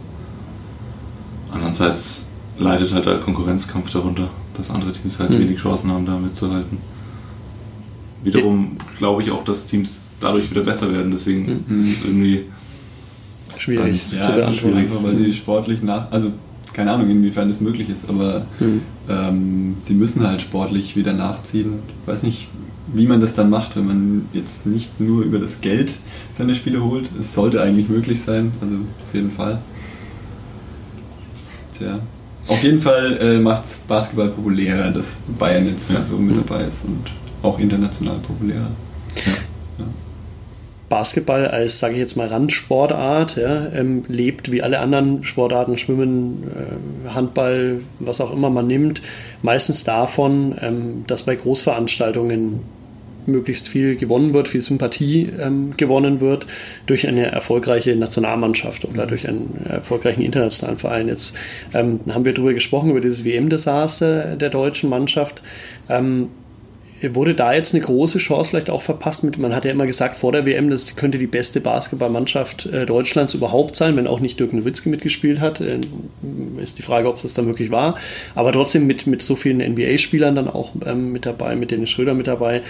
Andererseits leidet halt der Konkurrenzkampf darunter, dass andere Teams halt mhm. wenig Chancen haben, da mitzuhalten. Wiederum glaube ich auch, dass Teams dadurch wieder besser werden, deswegen mhm. ist es irgendwie schwierig ja, zu beantworten. Einfach, weil sie sportlich nach, also keine Ahnung, inwiefern das möglich ist, aber mhm. ähm, sie müssen halt sportlich wieder nachziehen. Ich weiß nicht, wie man das dann macht, wenn man jetzt nicht nur über das Geld seine Spiele holt. Es sollte eigentlich möglich sein, also auf jeden Fall. Tja. Auf jeden Fall äh, macht es Basketball populärer, dass Bayern jetzt ja. so mit mhm. dabei ist und auch international populärer. Ja. Basketball als, sage ich jetzt mal, Randsportart ja, ähm, lebt wie alle anderen Sportarten, Schwimmen, äh, Handball, was auch immer man nimmt, meistens davon, ähm, dass bei Großveranstaltungen möglichst viel gewonnen wird, viel Sympathie ähm, gewonnen wird durch eine erfolgreiche Nationalmannschaft oder mhm. durch einen erfolgreichen internationalen Verein. Jetzt ähm, haben wir darüber gesprochen, über dieses WM-Desaster der deutschen Mannschaft. Ähm, wurde da jetzt eine große Chance vielleicht auch verpasst mit, man hat ja immer gesagt vor der WM, das könnte die beste Basketballmannschaft äh, Deutschlands überhaupt sein, wenn auch nicht Dirk Nowitzki mitgespielt hat. Äh, ist die Frage, ob es das dann wirklich war. Aber trotzdem mit, mit so vielen NBA-Spielern dann auch ähm, mit dabei, mit Dennis Schröder mit dabei,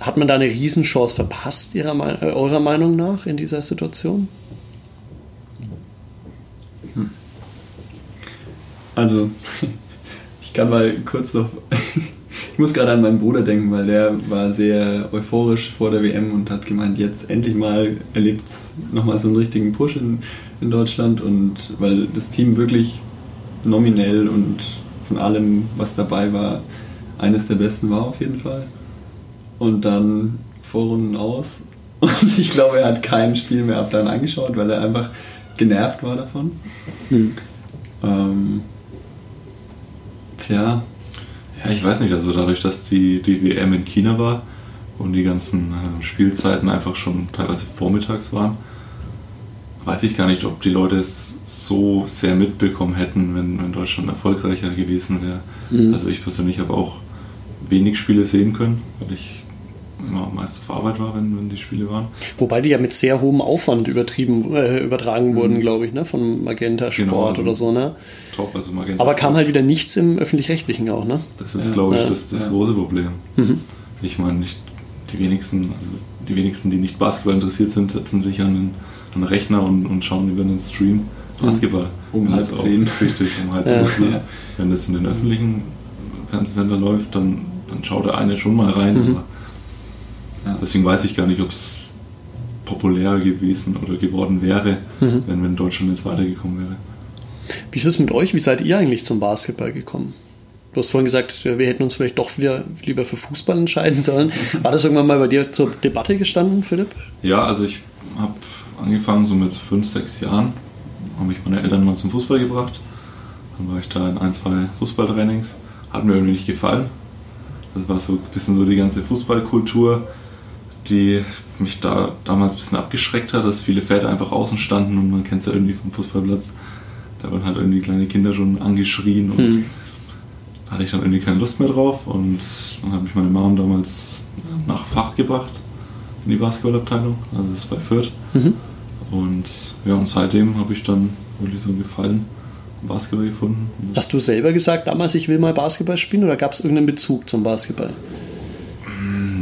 hat man da eine Riesenchance verpasst, ihrer, äh, eurer Meinung nach, in dieser Situation? Hm. Also, ich kann mal kurz noch. ich muss gerade an meinen Bruder denken, weil der war sehr euphorisch vor der WM und hat gemeint, jetzt endlich mal erlebt nochmal so einen richtigen Push in, in Deutschland und weil das Team wirklich nominell und von allem, was dabei war, eines der besten war auf jeden Fall. Und dann Vorrunden aus. Und ich glaube, er hat kein Spiel mehr ab dann angeschaut, weil er einfach genervt war davon. Hm. Ähm, tja, Ja, ich weiß nicht, also dadurch, dass die, die WM in China war und die ganzen äh, Spielzeiten einfach schon teilweise vormittags waren, weiß ich gar nicht, ob die Leute es so sehr mitbekommen hätten, wenn, wenn Deutschland erfolgreicher gewesen wäre. Mhm. Also ich persönlich habe auch wenig Spiele sehen können, weil ich immer meist auf Arbeit war, wenn, wenn die Spiele waren. Wobei die ja mit sehr hohem Aufwand übertrieben, äh, übertragen wurden, glaube ich, ne? von Magenta Sport Genau, also- oder so. Ne? Top, also Magenta Aber kam halt wieder nichts im Öffentlich-Rechtlichen auch. Ne? Das ist, Ja. glaube ich, Ja. das, das Ja. große Problem. Mhm. Ich meine, nicht die wenigsten, also die wenigsten, die nicht Basketball interessiert sind, setzen sich an den, an den Rechner und, und schauen über den Stream Basketball. Um Wenn halb zehn. Richtig, um halb zehn. Wenn das in den öffentlichen Fernsehsender läuft, dann, dann schaut der eine schon mal rein. Mhm. Aber Ja. deswegen weiß ich gar nicht, ob es populärer gewesen oder geworden wäre, Mhm. wenn, wenn Deutschland jetzt weitergekommen wäre. Wie ist es mit euch? Wie seid ihr eigentlich zum Basketball gekommen? Du hast vorhin gesagt, wir hätten uns vielleicht doch wieder lieber für Fußball entscheiden sollen. War das irgendwann mal bei dir zur Debatte gestanden, Philipp? Ja, also ich habe angefangen so mit fünf, sechs Jahren, habe mich meine Eltern mal zum Fußball gebracht. Dann war ich da in ein, zwei Fußballtrainings. Hat mir irgendwie nicht gefallen. Das war so ein bisschen so die ganze Fußballkultur, die mich da damals ein bisschen abgeschreckt hat, dass viele Väter einfach außen standen und man kennt es ja irgendwie vom Fußballplatz. Da werden halt irgendwie kleine Kinder schon angeschrien und Hm. da hatte ich dann irgendwie keine Lust mehr drauf und dann hat mich meine Mom damals nach Fach gebracht in die Basketballabteilung, also das ist bei Fürth. Mhm. Und ja, und seitdem habe ich dann wirklich so einen Gefallen am Basketball gefunden. Hast du selber gesagt damals, ich will mal Basketball spielen oder gab es irgendeinen Bezug zum Basketball?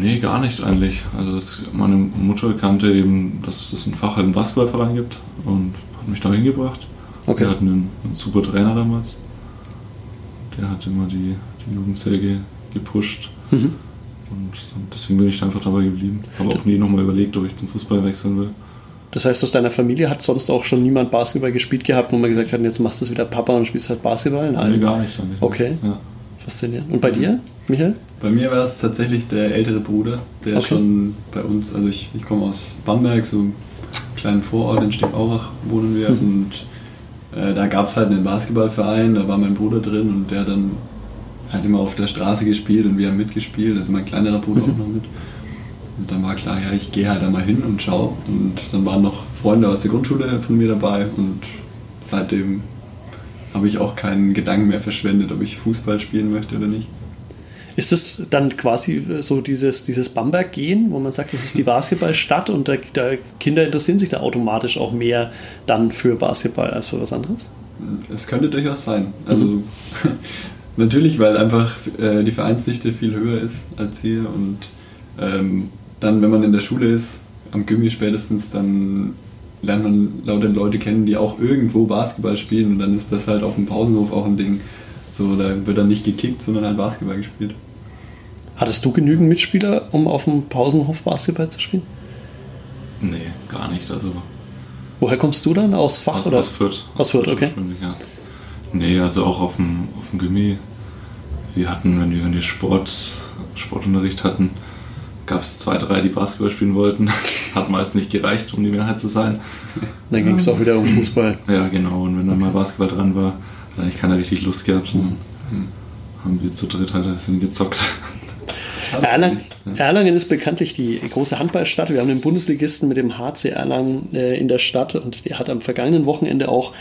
Nee, gar nicht eigentlich. Also das, meine Mutter kannte eben, dass es ein Fach im Basketballverein gibt und hat mich da hingebracht. Okay. Wir hatten einen, einen super Trainer damals. Der hat immer die, die Jugend sehr ge, gepusht. Mhm. Und, deswegen bin ich da einfach dabei geblieben. Habe auch nie nochmal überlegt, ob ich zum Fußball wechseln will. Das heißt, aus deiner Familie hat sonst auch schon niemand Basketball gespielt gehabt, wo man gesagt hat, jetzt machst du es wieder Papa und spielst halt Basketball? Nee, gar nicht. eigentlich. Okay. Ja. Faszinierend. Und bei dir, Michael? Bei mir war es tatsächlich der ältere Bruder, der Okay. schon bei uns, also ich, ich komme aus Bamberg, so einem kleinen Vorort in Stegaurach wohnen wir und äh, da gab es halt einen Basketballverein, da war mein Bruder drin und der dann halt immer auf der Straße gespielt und wir haben mitgespielt, also mein kleinerer Bruder auch noch mit. Und dann war klar, ja, ich gehe halt da mal hin und schau. Und dann waren noch Freunde aus der Grundschule von mir dabei und seitdem habe ich auch keinen Gedanken mehr verschwendet, ob ich Fußball spielen möchte oder nicht. Ist das dann quasi so dieses, dieses Bamberg-Gehen, wo man sagt, das ist die Basketballstadt und da, da Kinder interessieren sich da automatisch auch mehr dann für Basketball als für was anderes? Es könnte durchaus sein. Also natürlich, weil einfach äh, die Vereinsdichte viel höher ist als hier und ähm, dann, wenn man in der Schule ist, am Gimmi spätestens, dann lernt man lauter Leute kennen, die auch irgendwo Basketball spielen und dann ist das halt auf dem Pausenhof auch ein Ding. So, da wird dann nicht gekickt, sondern halt Basketball gespielt. Hattest du genügend Mitspieler, um auf dem Pausenhof Basketball zu spielen? Nee, gar nicht. Also Woher kommst du dann? Aus Fach aus, oder? aus Fürth. Aus Fürth, okay. ursprünglich, Ja. Nee, also auch auf dem, auf dem Gimmi. Wir hatten, wenn wir, wenn wir Sport, Sportunterricht hatten, gab es zwei, drei, die Basketball spielen wollten. Hat meist nicht gereicht, um die Mehrheit zu sein. Dann ging es auch wieder um Fußball. Ja, genau. Und wenn dann mal Basketball dran war, hat eigentlich keiner richtig Lust gehabt. Und haben wir zu dritt halt ein bisschen gezockt. Erlangen, Erlangen ist bekanntlich die große Handballstadt. Wir haben den Bundesligisten mit dem HC Erlangen äh, in der Stadt und der hat am vergangenen Wochenende auch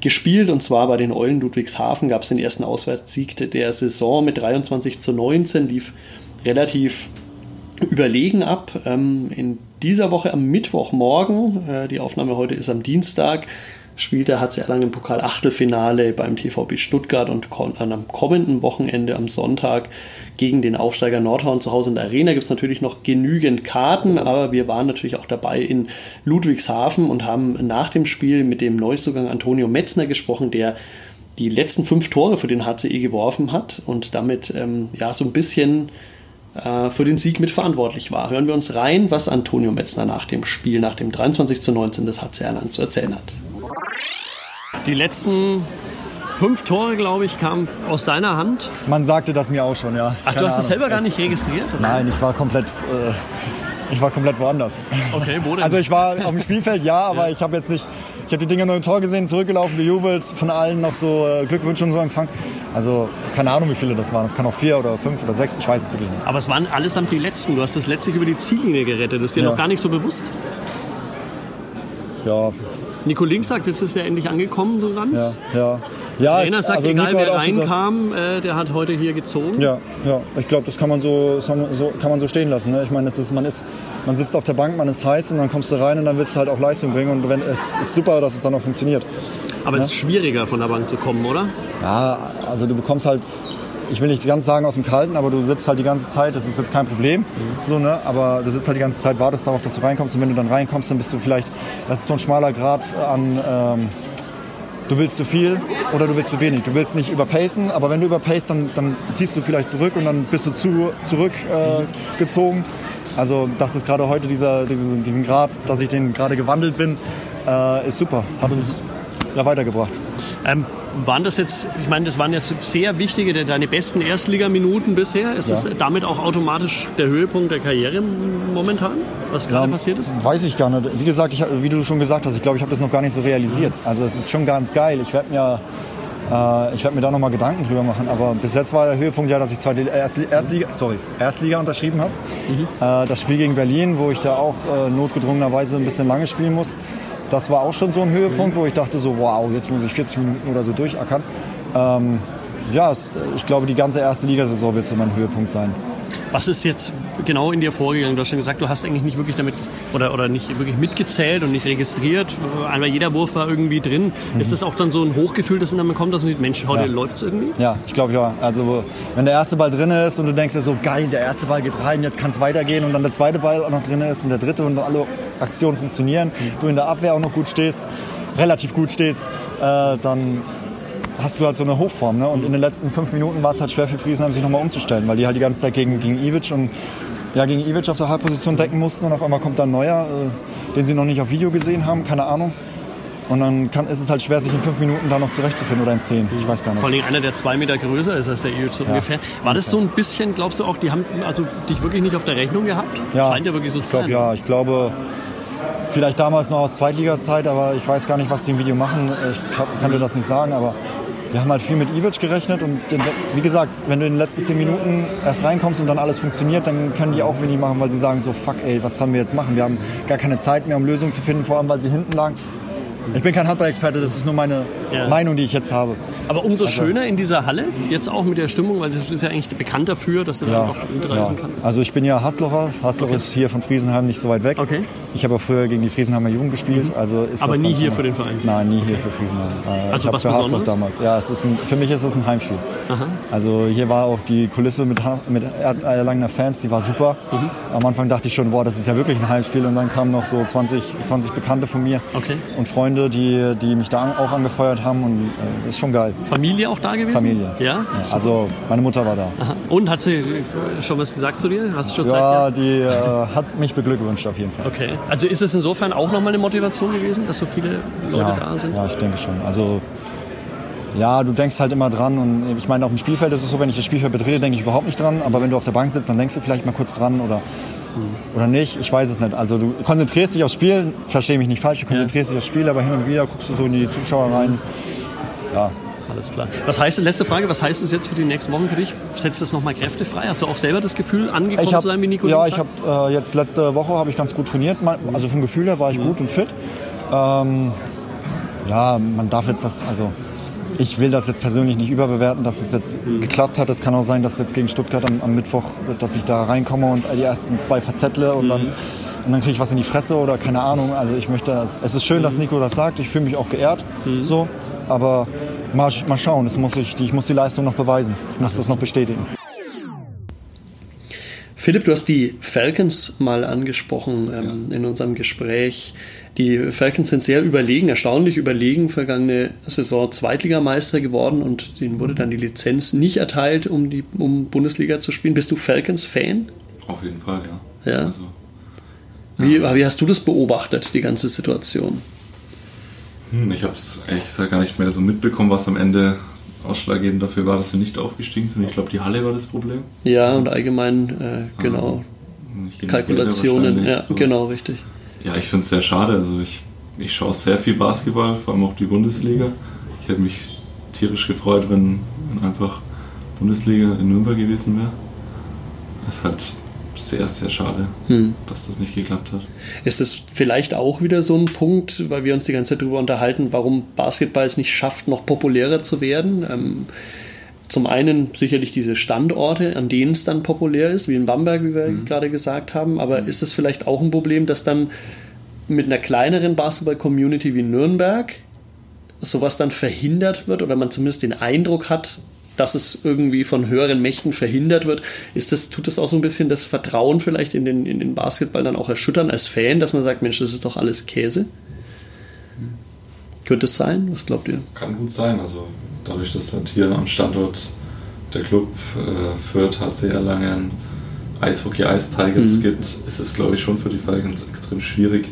gespielt und zwar bei den Eulen Ludwigshafen gab es den ersten Auswärtssieg der Saison mit 23 zu 19, lief relativ überlegen ab. Ähm, in dieser Woche am Mittwochmorgen, äh, die Aufnahme heute ist am Dienstag, spielt der HC Erlangen im Pokal Achtelfinale beim TVB Stuttgart und am kommenden Wochenende am Sonntag gegen den Aufsteiger Nordhorn zu Hause in der Arena gibt es natürlich noch genügend Karten, aber wir waren natürlich auch dabei in Ludwigshafen und haben nach dem Spiel mit dem Neuzugang Antonio Metzner gesprochen, der die letzten fünf Tore für den HCE geworfen hat und damit ähm, ja so ein bisschen äh, für den Sieg mitverantwortlich war. Hören wir uns rein, was Antonio Metzner nach dem Spiel, nach dem 23 zu 19 des HC Erlangen zu erzählen hat. Die letzten Fünf Tore, glaube ich, kamen aus deiner Hand. Man sagte das mir auch schon, ja. Ach, Keine du hast es Ahnung. selber gar nicht registriert? Oder? Nein, ich war komplett, äh, ich war komplett woanders. Okay, wo denn? Also ich war auf dem Spielfeld, ja, aber ich habe jetzt nicht, ich habe die Dinger nur im Tor gesehen, zurückgelaufen, gejubelt, von allen noch so äh, Glückwünsche und so empfangen. Also keine Ahnung, wie viele das waren. Es kann auch vier oder fünf oder sechs, ich weiß es wirklich nicht. Aber es waren allesamt die Letzten. Du hast das letztlich über die Ziellinie gerettet. Das ist dir Ja. noch gar nicht so bewusst. Ja, Nico Link sagt, jetzt ist er endlich angekommen, so ja, ganz. ja. ja Trainer sagt, also egal wer reinkam, äh, der hat heute hier gezogen. Ja, ja, ich glaube, das kann man so, so, kann man so stehen lassen. Ne? Ich meine, man, ist, man sitzt auf der Bank, man ist heiß und dann kommst du rein und dann willst du halt auch Leistung bringen. Und wenn, es ist super, dass es dann auch funktioniert. Aber es ist schwieriger, von der Bank zu kommen, oder? Ja, also du bekommst halt, ich will nicht ganz sagen aus dem Kalten, aber du sitzt halt die ganze Zeit, das ist jetzt kein Problem, so, ne? aber du sitzt halt die ganze Zeit, wartest darauf, dass du reinkommst und wenn du dann reinkommst, dann bist du vielleicht, das ist so ein schmaler Grad an, ähm, du willst zu viel oder du willst zu wenig. Du willst nicht überpacen, aber wenn du überpacest, dann, dann ziehst du vielleicht zurück und dann bist du zu, zurückgezogen. Äh, also das ist gerade heute dieser, diesen, diesen Grad, dass ich den gerade gewandelt bin, äh, ist super, hat uns ja weitergebracht. Ähm, waren das jetzt, ich meine, das waren jetzt sehr wichtige, de- deine besten Erstligaminuten bisher. Ist das Ja. damit auch automatisch der Höhepunkt der Karriere momentan, was gerade Ja, passiert ist? Weiß ich gar nicht. Wie gesagt, ich, wie du schon gesagt hast, ich glaube, ich habe das noch gar nicht so realisiert. Also es ist schon ganz geil. Ich werde mir, äh, ich werd mir da noch mal Gedanken drüber machen. Aber bis jetzt war der Höhepunkt ja, dass ich zweite, Erstli Erstliga, sorry, Erstliga unterschrieben habe. Äh, das Spiel gegen Berlin, wo ich da auch äh, notgedrungenerweise ein bisschen lange spielen muss. Das war auch schon so ein Höhepunkt, wo ich dachte so, wow, jetzt muss ich 40 Minuten oder so durchackern. Ähm, ja, es, ich glaube, die ganze erste Ligasaison wird so mein Höhepunkt sein. Was ist jetzt genau in dir vorgegangen? Du hast schon gesagt, du hast eigentlich nicht wirklich damit oder, oder nicht wirklich mitgezählt und nicht registriert. Einmal jeder Wurf war irgendwie drin. Ist das auch dann so ein Hochgefühl, das in einem kommt, dass man sieht, Mensch, heute Ja. läuft's irgendwie? Ja, ich glaube ja. Also wenn der erste Ball drin ist und du denkst dir so, geil, der erste Ball geht rein, jetzt kann es weitergehen und dann der zweite Ball auch noch drin ist und der dritte und alle Aktionen funktionieren, du in der Abwehr auch noch gut stehst, relativ gut stehst, äh, dann hast du halt so eine Hochform. Ne? Und in den letzten fünf Minuten war es halt schwer für Friesenheim, sich nochmal umzustellen, weil die halt die ganze Zeit gegen, gegen Ivic und ja, gegen Ivic auf der Halbposition decken mussten und auf einmal kommt dann ein neuer, äh, den sie noch nicht auf Video gesehen haben, keine Ahnung. Und dann kann, ist es halt schwer, sich in fünf Minuten da noch zurechtzufinden oder in zehn. Ich weiß gar nicht. Vor allem einer, der zwei Meter größer ist als der Ivic so ungefähr. War das so ein bisschen, glaubst du auch, die haben also dich wirklich nicht auf der Rechnung gehabt? Ja, Scheint ja wirklich so ich zu glaube sein. ja. Ich glaube, vielleicht damals noch aus Zweitliga-Zeit, aber ich weiß gar nicht, was die im Video machen. Ich kann, kann dir das nicht sagen, aber wir haben halt viel mit Ivic gerechnet und den, wie gesagt, wenn du in den letzten zehn Minuten erst reinkommst und dann alles funktioniert, dann können die auch wenig machen, weil sie sagen so, fuck ey, was sollen wir jetzt machen? Wir haben gar keine Zeit mehr, um Lösungen zu finden, vor allem, weil sie hinten lagen. Ich bin kein Handball-Experte, das ist nur meine Ja. Meinung, die ich jetzt habe. Aber umso Also schöner in dieser Halle, jetzt auch mit der Stimmung, weil das ist ja eigentlich bekannt dafür, dass du da Ja, noch ja. mitreisen kannst. Also ich bin ja Haslocher. Hasloch Okay. ist hier von Friesenheim nicht so weit weg. Okay. Ich habe ja früher gegen die Friesenheimer Jugend gespielt. Also ist Aber nie hier für den Verein? Nein, nie hier für Friesenheim. Äh, Also ich was für Hasloch damals. Ja, es ist ein, für mich ist es ein Heimspiel. Also hier war auch die Kulisse mit, Ha- mit Erlangener Fans, die war super. Mhm. Am Anfang dachte ich schon, boah, das ist ja wirklich ein Heimspiel. Und dann kamen noch so 20, 20 Bekannte von mir Okay. und Freunde, die, die mich da auch angefeuert haben. Und äh, ist schon geil. Familie auch da gewesen? Familie. Ja? Ja, also meine Mutter war da. Aha. Und hat sie schon was gesagt zu dir? Hast du schon Zeit Ja, die äh, hat mich beglückwünscht auf jeden Fall. Okay. Also ist es insofern auch nochmal eine Motivation gewesen, dass so viele Leute ja, da sind? Ja, ich denke schon. Also ja, du denkst halt immer dran und ich meine, auf dem Spielfeld ist es so, wenn ich das Spielfeld betrete, denke ich überhaupt nicht dran, aber wenn du auf der Bank sitzt, dann denkst du vielleicht mal kurz dran oder, oder nicht, ich weiß es nicht. Also du konzentrierst dich aufs Spiel, verstehe mich nicht falsch, du konzentrierst dich aufs Spiel, aber hin und wieder guckst du so in die Zuschauer rein. Ja, Alles klar. Was heißt, letzte Frage, was heißt es jetzt für die nächsten Wochen für dich? Setzt das nochmal Kräfte frei? Hast du auch selber das Gefühl, angekommen ich hab, zu sein, wie Nico Ja, ich habe äh, jetzt letzte Woche habe ich ganz gut trainiert. Also vom Gefühl her war ich gut und fit. Ähm, ja, man darf jetzt das, also ich will das jetzt persönlich nicht überbewerten, dass es jetzt geklappt hat. Es kann auch sein, dass jetzt gegen Stuttgart am, am Mittwoch, dass ich da reinkomme und die ersten zwei verzettle und dann, und dann kriege ich was in die Fresse oder keine Ahnung. Also ich möchte, es ist schön, dass Nico das sagt. Ich fühle mich auch geehrt, so. Aber mal, mal schauen, das muss ich, ich muss die Leistung noch beweisen. Ich muss das noch bestätigen. Philipp, du hast die Falcons mal angesprochen ähm, in unserem Gespräch. Die Falcons sind sehr überlegen, erstaunlich überlegen, vergangene Saison Zweitligameister geworden und denen wurde dann die Lizenz nicht erteilt, um, die, um Bundesliga zu spielen. Bist du Falcons-Fan? Auf jeden Fall, ja. Ja. Also, Wie, wie hast du das beobachtet, die ganze Situation? Hm, ich habe es ehrlich gesagt gar nicht mehr so mitbekommen, was am Ende ausschlaggebend dafür war, dass sie nicht aufgestiegen sind. Ich glaube, die Halle war das Problem. Ja, und allgemein, äh, genau, Nicht genug Kalkulationen, ja, genau, richtig. Ja, ich finde es sehr schade. Also ich, ich schaue sehr viel Basketball, vor allem auch die Bundesliga. Ich hätte mich tierisch gefreut, wenn, wenn einfach Bundesliga in Nürnberg gewesen wäre. Es ist halt sehr, sehr schade, Hm. dass das nicht geklappt hat. Ist das vielleicht auch wieder so ein Punkt, weil wir uns die ganze Zeit darüber unterhalten, warum Basketball es nicht schafft, noch populärer zu werden? Ähm, zum einen sicherlich diese Standorte, an denen es dann populär ist, wie in Bamberg, wie wir gerade gesagt haben, aber ist es vielleicht auch ein Problem, dass dann mit einer kleineren Basketball-Community wie Nürnberg sowas dann verhindert wird oder man zumindest den Eindruck hat, dass es irgendwie von höheren Mächten verhindert wird, ist das, tut das auch so ein bisschen das Vertrauen vielleicht in den, in den Basketball dann auch erschüttern als Fan, dass man sagt, Mensch, das ist doch alles Käse? Könnte es sein? Was glaubt ihr? Kann gut sein. Also dadurch, dass halt hier am Standort der Club äh, Fürth, HC Erlangen, Eishockey Ice Tigers Mhm. gibt, ist es glaube ich schon für die Falcons extrem schwierig,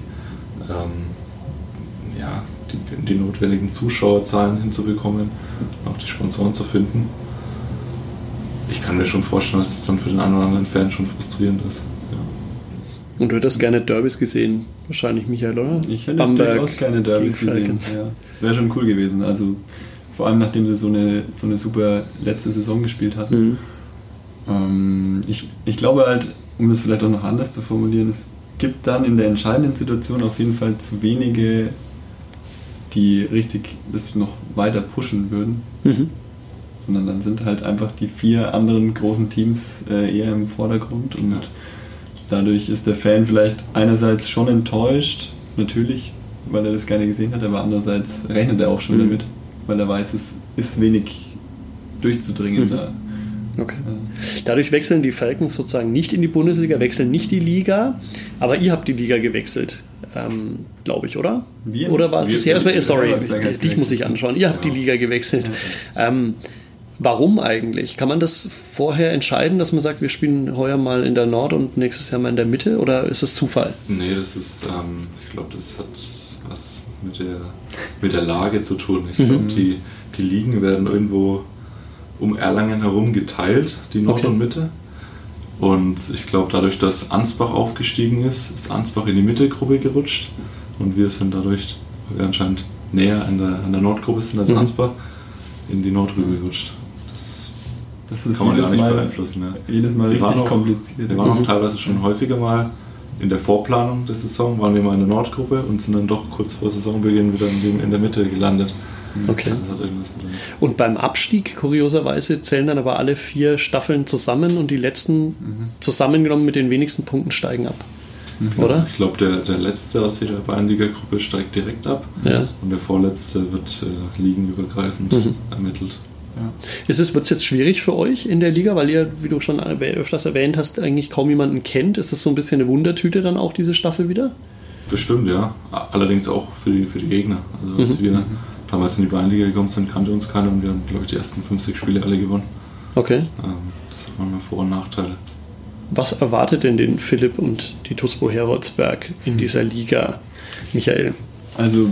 ähm, ja, die, die notwendigen Zuschauerzahlen hinzubekommen und auch die Sponsoren zu finden. Ich kann mir schon vorstellen, dass das dann für den einen oder anderen Fan schon frustrierend ist. Ja. Und du hättest gerne Derbys gesehen, wahrscheinlich Michael, oder? Ich hätte Bamberg durchaus keine Derbys gesehen. Ja. Das wäre schon cool gewesen. Also vor allem nachdem sie so eine, so eine super letzte Saison gespielt hatten. Mhm. Ähm, ich, ich glaube halt, um das vielleicht auch noch anders zu formulieren, es gibt dann in der entscheidenden Situation auf jeden Fall zu wenige, die richtig das noch weiter pushen würden. Mhm. Sondern dann sind halt einfach die vier anderen großen Teams äh, eher im Vordergrund und Ja. dadurch ist der Fan vielleicht einerseits schon enttäuscht, natürlich, weil er das gerne gesehen hat, aber andererseits rechnet er auch schon Mhm. damit, weil er weiß, es ist wenig durchzudringen Mhm. da. Okay. Ja. Dadurch wechseln die Falcons sozusagen nicht in die Bundesliga, wechseln nicht die Liga, aber ihr habt die Liga gewechselt, ähm, glaube ich, oder? Wir oder war wir- das wir- Sorry, dich muss ich anschauen. Ihr habt Ja. die Liga gewechselt. Ähm, warum eigentlich? Kann man das vorher entscheiden, dass man sagt, wir spielen heuer mal in der Nord und nächstes Jahr mal in der Mitte oder ist es Zufall? Nee, das ist, ähm, ich glaube, das hat mit der, mit der Lage zu tun. Ich glaube, Mhm. die, die Ligen werden irgendwo um Erlangen herum geteilt, die Nord Okay. und Mitte. Und ich glaube, dadurch, dass Ansbach aufgestiegen ist, ist Ansbach in die Mittelgruppe gerutscht. Und wir sind dadurch, weil wir anscheinend näher an der, an der Nordgruppe sind als Mhm. Ansbach, in die Nordgruppe gerutscht. Das Das kann man gar nicht Mal, beeinflussen. Ja. jedes Mal Wir richtig auch- kompliziert. Wir waren auch Mhm. teilweise schon häufiger mal in der Vorplanung der Saison, waren wir mal in der Nordgruppe und sind dann doch kurz vor Saisonbeginn wieder in, der Mitte gelandet. Okay. Und beim Abstieg, kurioserweise, zählen dann aber alle vier Staffeln zusammen und die letzten zusammengenommen mit den wenigsten Punkten steigen ab. Oder? Ich glaube, der, der letzte aus jeder Bayernliga-Gruppe steigt direkt ab Ja. und der vorletzte wird äh, ligenübergreifend Mhm. ermittelt. Ja. Ist es, wird es jetzt schwierig für euch in der Liga, weil ihr, wie du schon öfters erwähnt hast, eigentlich kaum jemanden kennt? Ist das so ein bisschen eine Wundertüte dann auch, diese Staffel wieder? Bestimmt, ja. Allerdings auch für die, für die Gegner. Also als Mhm. wir damals in die Bayernliga gekommen sind, kannte uns keiner und wir haben, glaube ich, die ersten 50 Spiele alle gewonnen. Okay. Ähm, das hat manchmal Vor- und Nachteile. Was erwartet denn den Philipp und die TuSpo Heroldsberg in dieser Liga, Michael? Also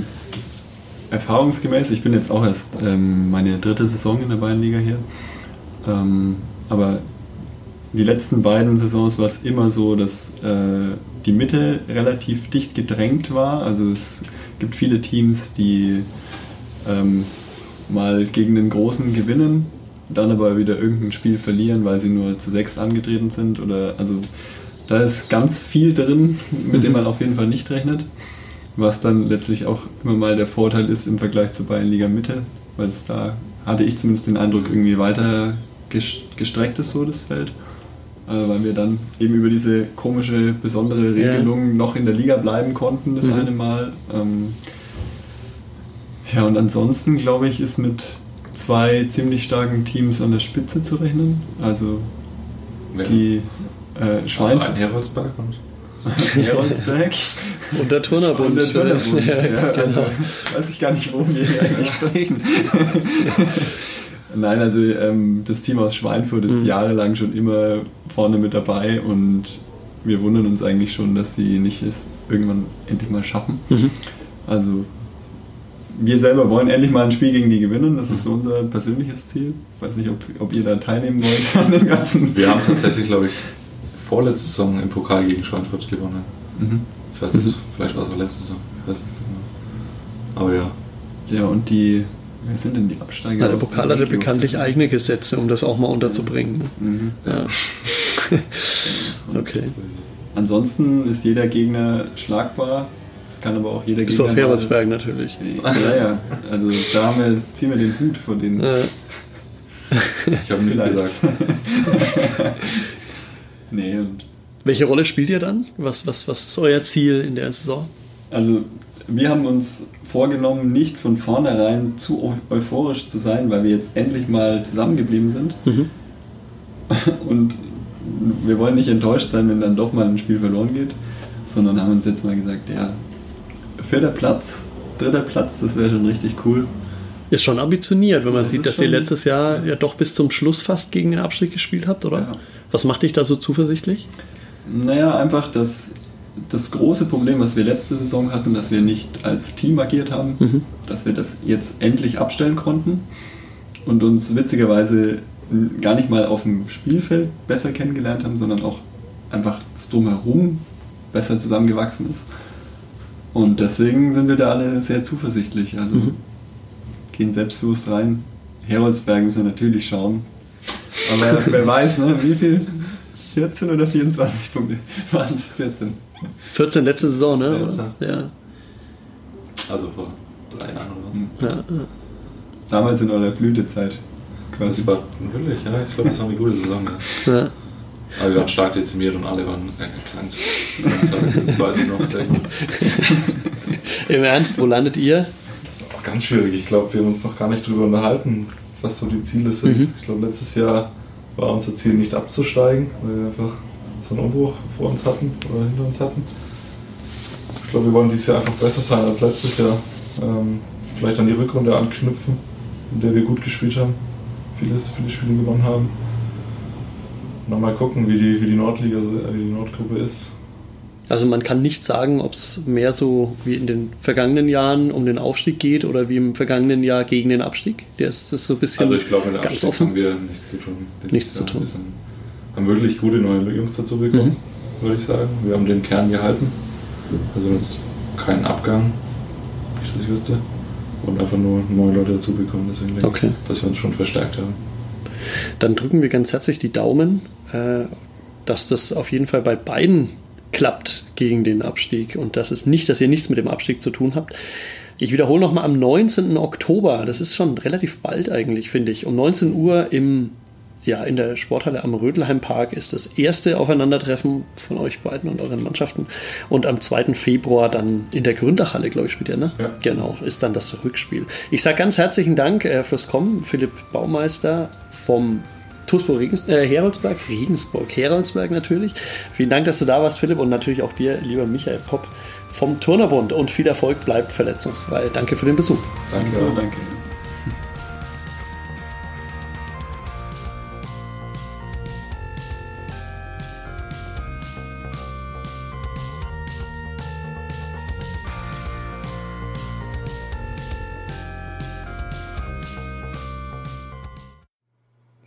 erfahrungsgemäß, ich bin jetzt auch erst ähm, meine dritte Saison in der Bayernliga hier, ähm, aber die letzten beiden Saisons war es immer so, dass äh, die Mitte relativ dicht gedrängt war. Also es gibt viele Teams, die ähm, mal gegen den Großen gewinnen, dann aber wieder irgendein Spiel verlieren, weil sie nur zu sechs angetreten sind. Oder also da ist ganz viel drin, mit dem man auf jeden Fall nicht rechnet. Was dann letztlich auch immer mal der Vorteil ist im Vergleich zur Bayernliga Mitte, weil es da hatte ich zumindest den Eindruck irgendwie weiter ges- gestreckt ist so das Feld. Äh, weil wir dann eben über diese komische, besondere Ja. Regelung noch in der Liga bleiben konnten, das Mhm. eine Mal. Ähm, ja, und ansonsten glaube ich, ist mit zwei ziemlich starken Teams an der Spitze zu rechnen. Also Wer? die äh, Schwein also ein Heroldsberg und Heroldsberg Und der Turnerbund. und der Turnerbund. Ja, Ja, also genau. weiß ich gar nicht, worum wir hier eigentlich sprechen. Nein, also ähm, das Team aus Schweinfurt ist Mhm. jahrelang schon immer vorne mit dabei und wir wundern uns eigentlich schon, dass sie nicht es irgendwann endlich mal schaffen. Mhm. Also wir selber wollen endlich mal ein Spiel gegen die gewinnen. Das ist unser persönliches Ziel. Ich weiß nicht, ob, ob ihr da teilnehmen wollt an dem Ganzen. Wir haben tatsächlich, glaube ich, vorletzte Saison im Pokal gegen Schweinfurt gewonnen. Mhm. Ich weiß nicht, vielleicht war es auch letzte Saison. Ich weiß nicht genau. Aber ja. Ja, und die, wer sind denn die Absteiger? Ja, der Pokal hatte bekanntlich eigene Gesetze, um das auch mal unterzubringen. Mhm. Ja. okay. Ansonsten ist jeder Gegner schlagbar. Es kann aber auch jeder Bis Gegner. auf Heroldsberg natürlich. Ja, ja. Also da haben wir, ziehen wir den Hut von denen. Äh, Ich habe nichts gesagt. Nee, und welche Rolle spielt ihr dann? Was, was, was ist euer Ziel in der Saison? Also wir haben uns vorgenommen, nicht von vornherein zu eu- euphorisch zu sein, weil wir jetzt endlich mal zusammengeblieben sind. Mhm. Und wir wollen nicht enttäuscht sein, wenn dann doch mal ein Spiel verloren geht, sondern haben uns jetzt mal gesagt, ja, vierter Platz, dritter Platz, das wäre schon richtig cool. Ist schon ambitioniert, wenn man Das sieht, dass ihr letztes Jahr ja doch bis zum Schluss fast gegen den Abstieg gespielt habt, oder? Ja. Was macht dich da so zuversichtlich? Naja, einfach das, das große Problem, was wir letzte Saison hatten, dass wir nicht als Team agiert haben, Mhm. dass wir das jetzt endlich abstellen konnten und uns witzigerweise gar nicht mal auf dem Spielfeld besser kennengelernt haben, sondern auch einfach das Drumherum besser zusammengewachsen ist. Und deswegen sind wir da alle sehr zuversichtlich. Also Mhm. gehen selbstbewusst rein. Heroldsberg müssen wir natürlich schauen. Aber wer weiß, ne, wie viel? 14 oder 24 Punkte? Waren es 14? 14 letzte Saison, ne? Letzte. Ja. Also vor drei Jahren oder was. ja. Damals in eurer Blütezeit. Quasi. Das war wirklich, ja. Ich glaube, das war eine gute Saison. Ja. ja. Aber wir waren stark dezimiert und alle waren erkrankt. Das weiß ich noch sehr gut. Im Ernst, wo landet ihr? Ganz schwierig. Ich glaube, wir haben uns noch gar nicht drüber unterhalten, was so die Ziele sind. Mhm. Ich glaube, letztes Jahr war unser Ziel nicht abzusteigen, weil wir einfach so einen Umbruch vor uns hatten oder hinter uns hatten. Ich glaube, wir wollen dieses Jahr einfach besser sein als letztes Jahr. Ähm, vielleicht an die Rückrunde anknüpfen, in der wir gut gespielt haben, vieles, viele Spiele gewonnen haben. Und dann mal gucken, wie die, wie die Nordliga, äh, wie die Nordgruppe ist. Also man kann nicht sagen, ob es mehr so wie in den vergangenen Jahren um den Aufstieg geht oder wie im vergangenen Jahr gegen den Abstieg. Der ist, das ist so ein bisschen Also ich glaube, mit dem ganz Abstieg offen. haben wir nichts zu tun. Dieses Nichts zu tun. Wir sind, haben wirklich gute neue Jungs dazu bekommen, Mhm. würde ich sagen. Wir haben den Kern gehalten. Also jetzt keinen Abgang, nicht, dass ich wüsste. Und einfach nur neue Leute dazu bekommen. Deswegen denke Okay. ich, dass wir uns schon verstärkt haben. Dann drücken wir ganz herzlich die Daumen, äh, dass das auf jeden Fall bei beiden klappt gegen den Abstieg und das ist nicht, dass ihr nichts mit dem Abstieg zu tun habt. Ich wiederhole nochmal am 19. Oktober, das ist schon relativ bald eigentlich, finde ich. Um 19 Uhr im, ja, in der Sporthalle am Rödelheim-Park ist das erste Aufeinandertreffen von euch beiden und euren Mannschaften. Und am 2. Februar dann in der Gründachhalle, glaube ich, spielt ihr, ne? Ja. Genau, ist dann das Rückspiel. Ich sage ganz herzlichen Dank äh, fürs Kommen, Philipp Baumeister vom TuSpo Regens, äh, Heroldsberg, Regensburg, Heroldsberg natürlich. Vielen Dank, dass du da warst, Philipp, und natürlich auch dir, lieber Michael Popp vom Turnerbund. Und viel Erfolg, bleibt verletzungsfrei. Danke für den Besuch. Danke. So, danke.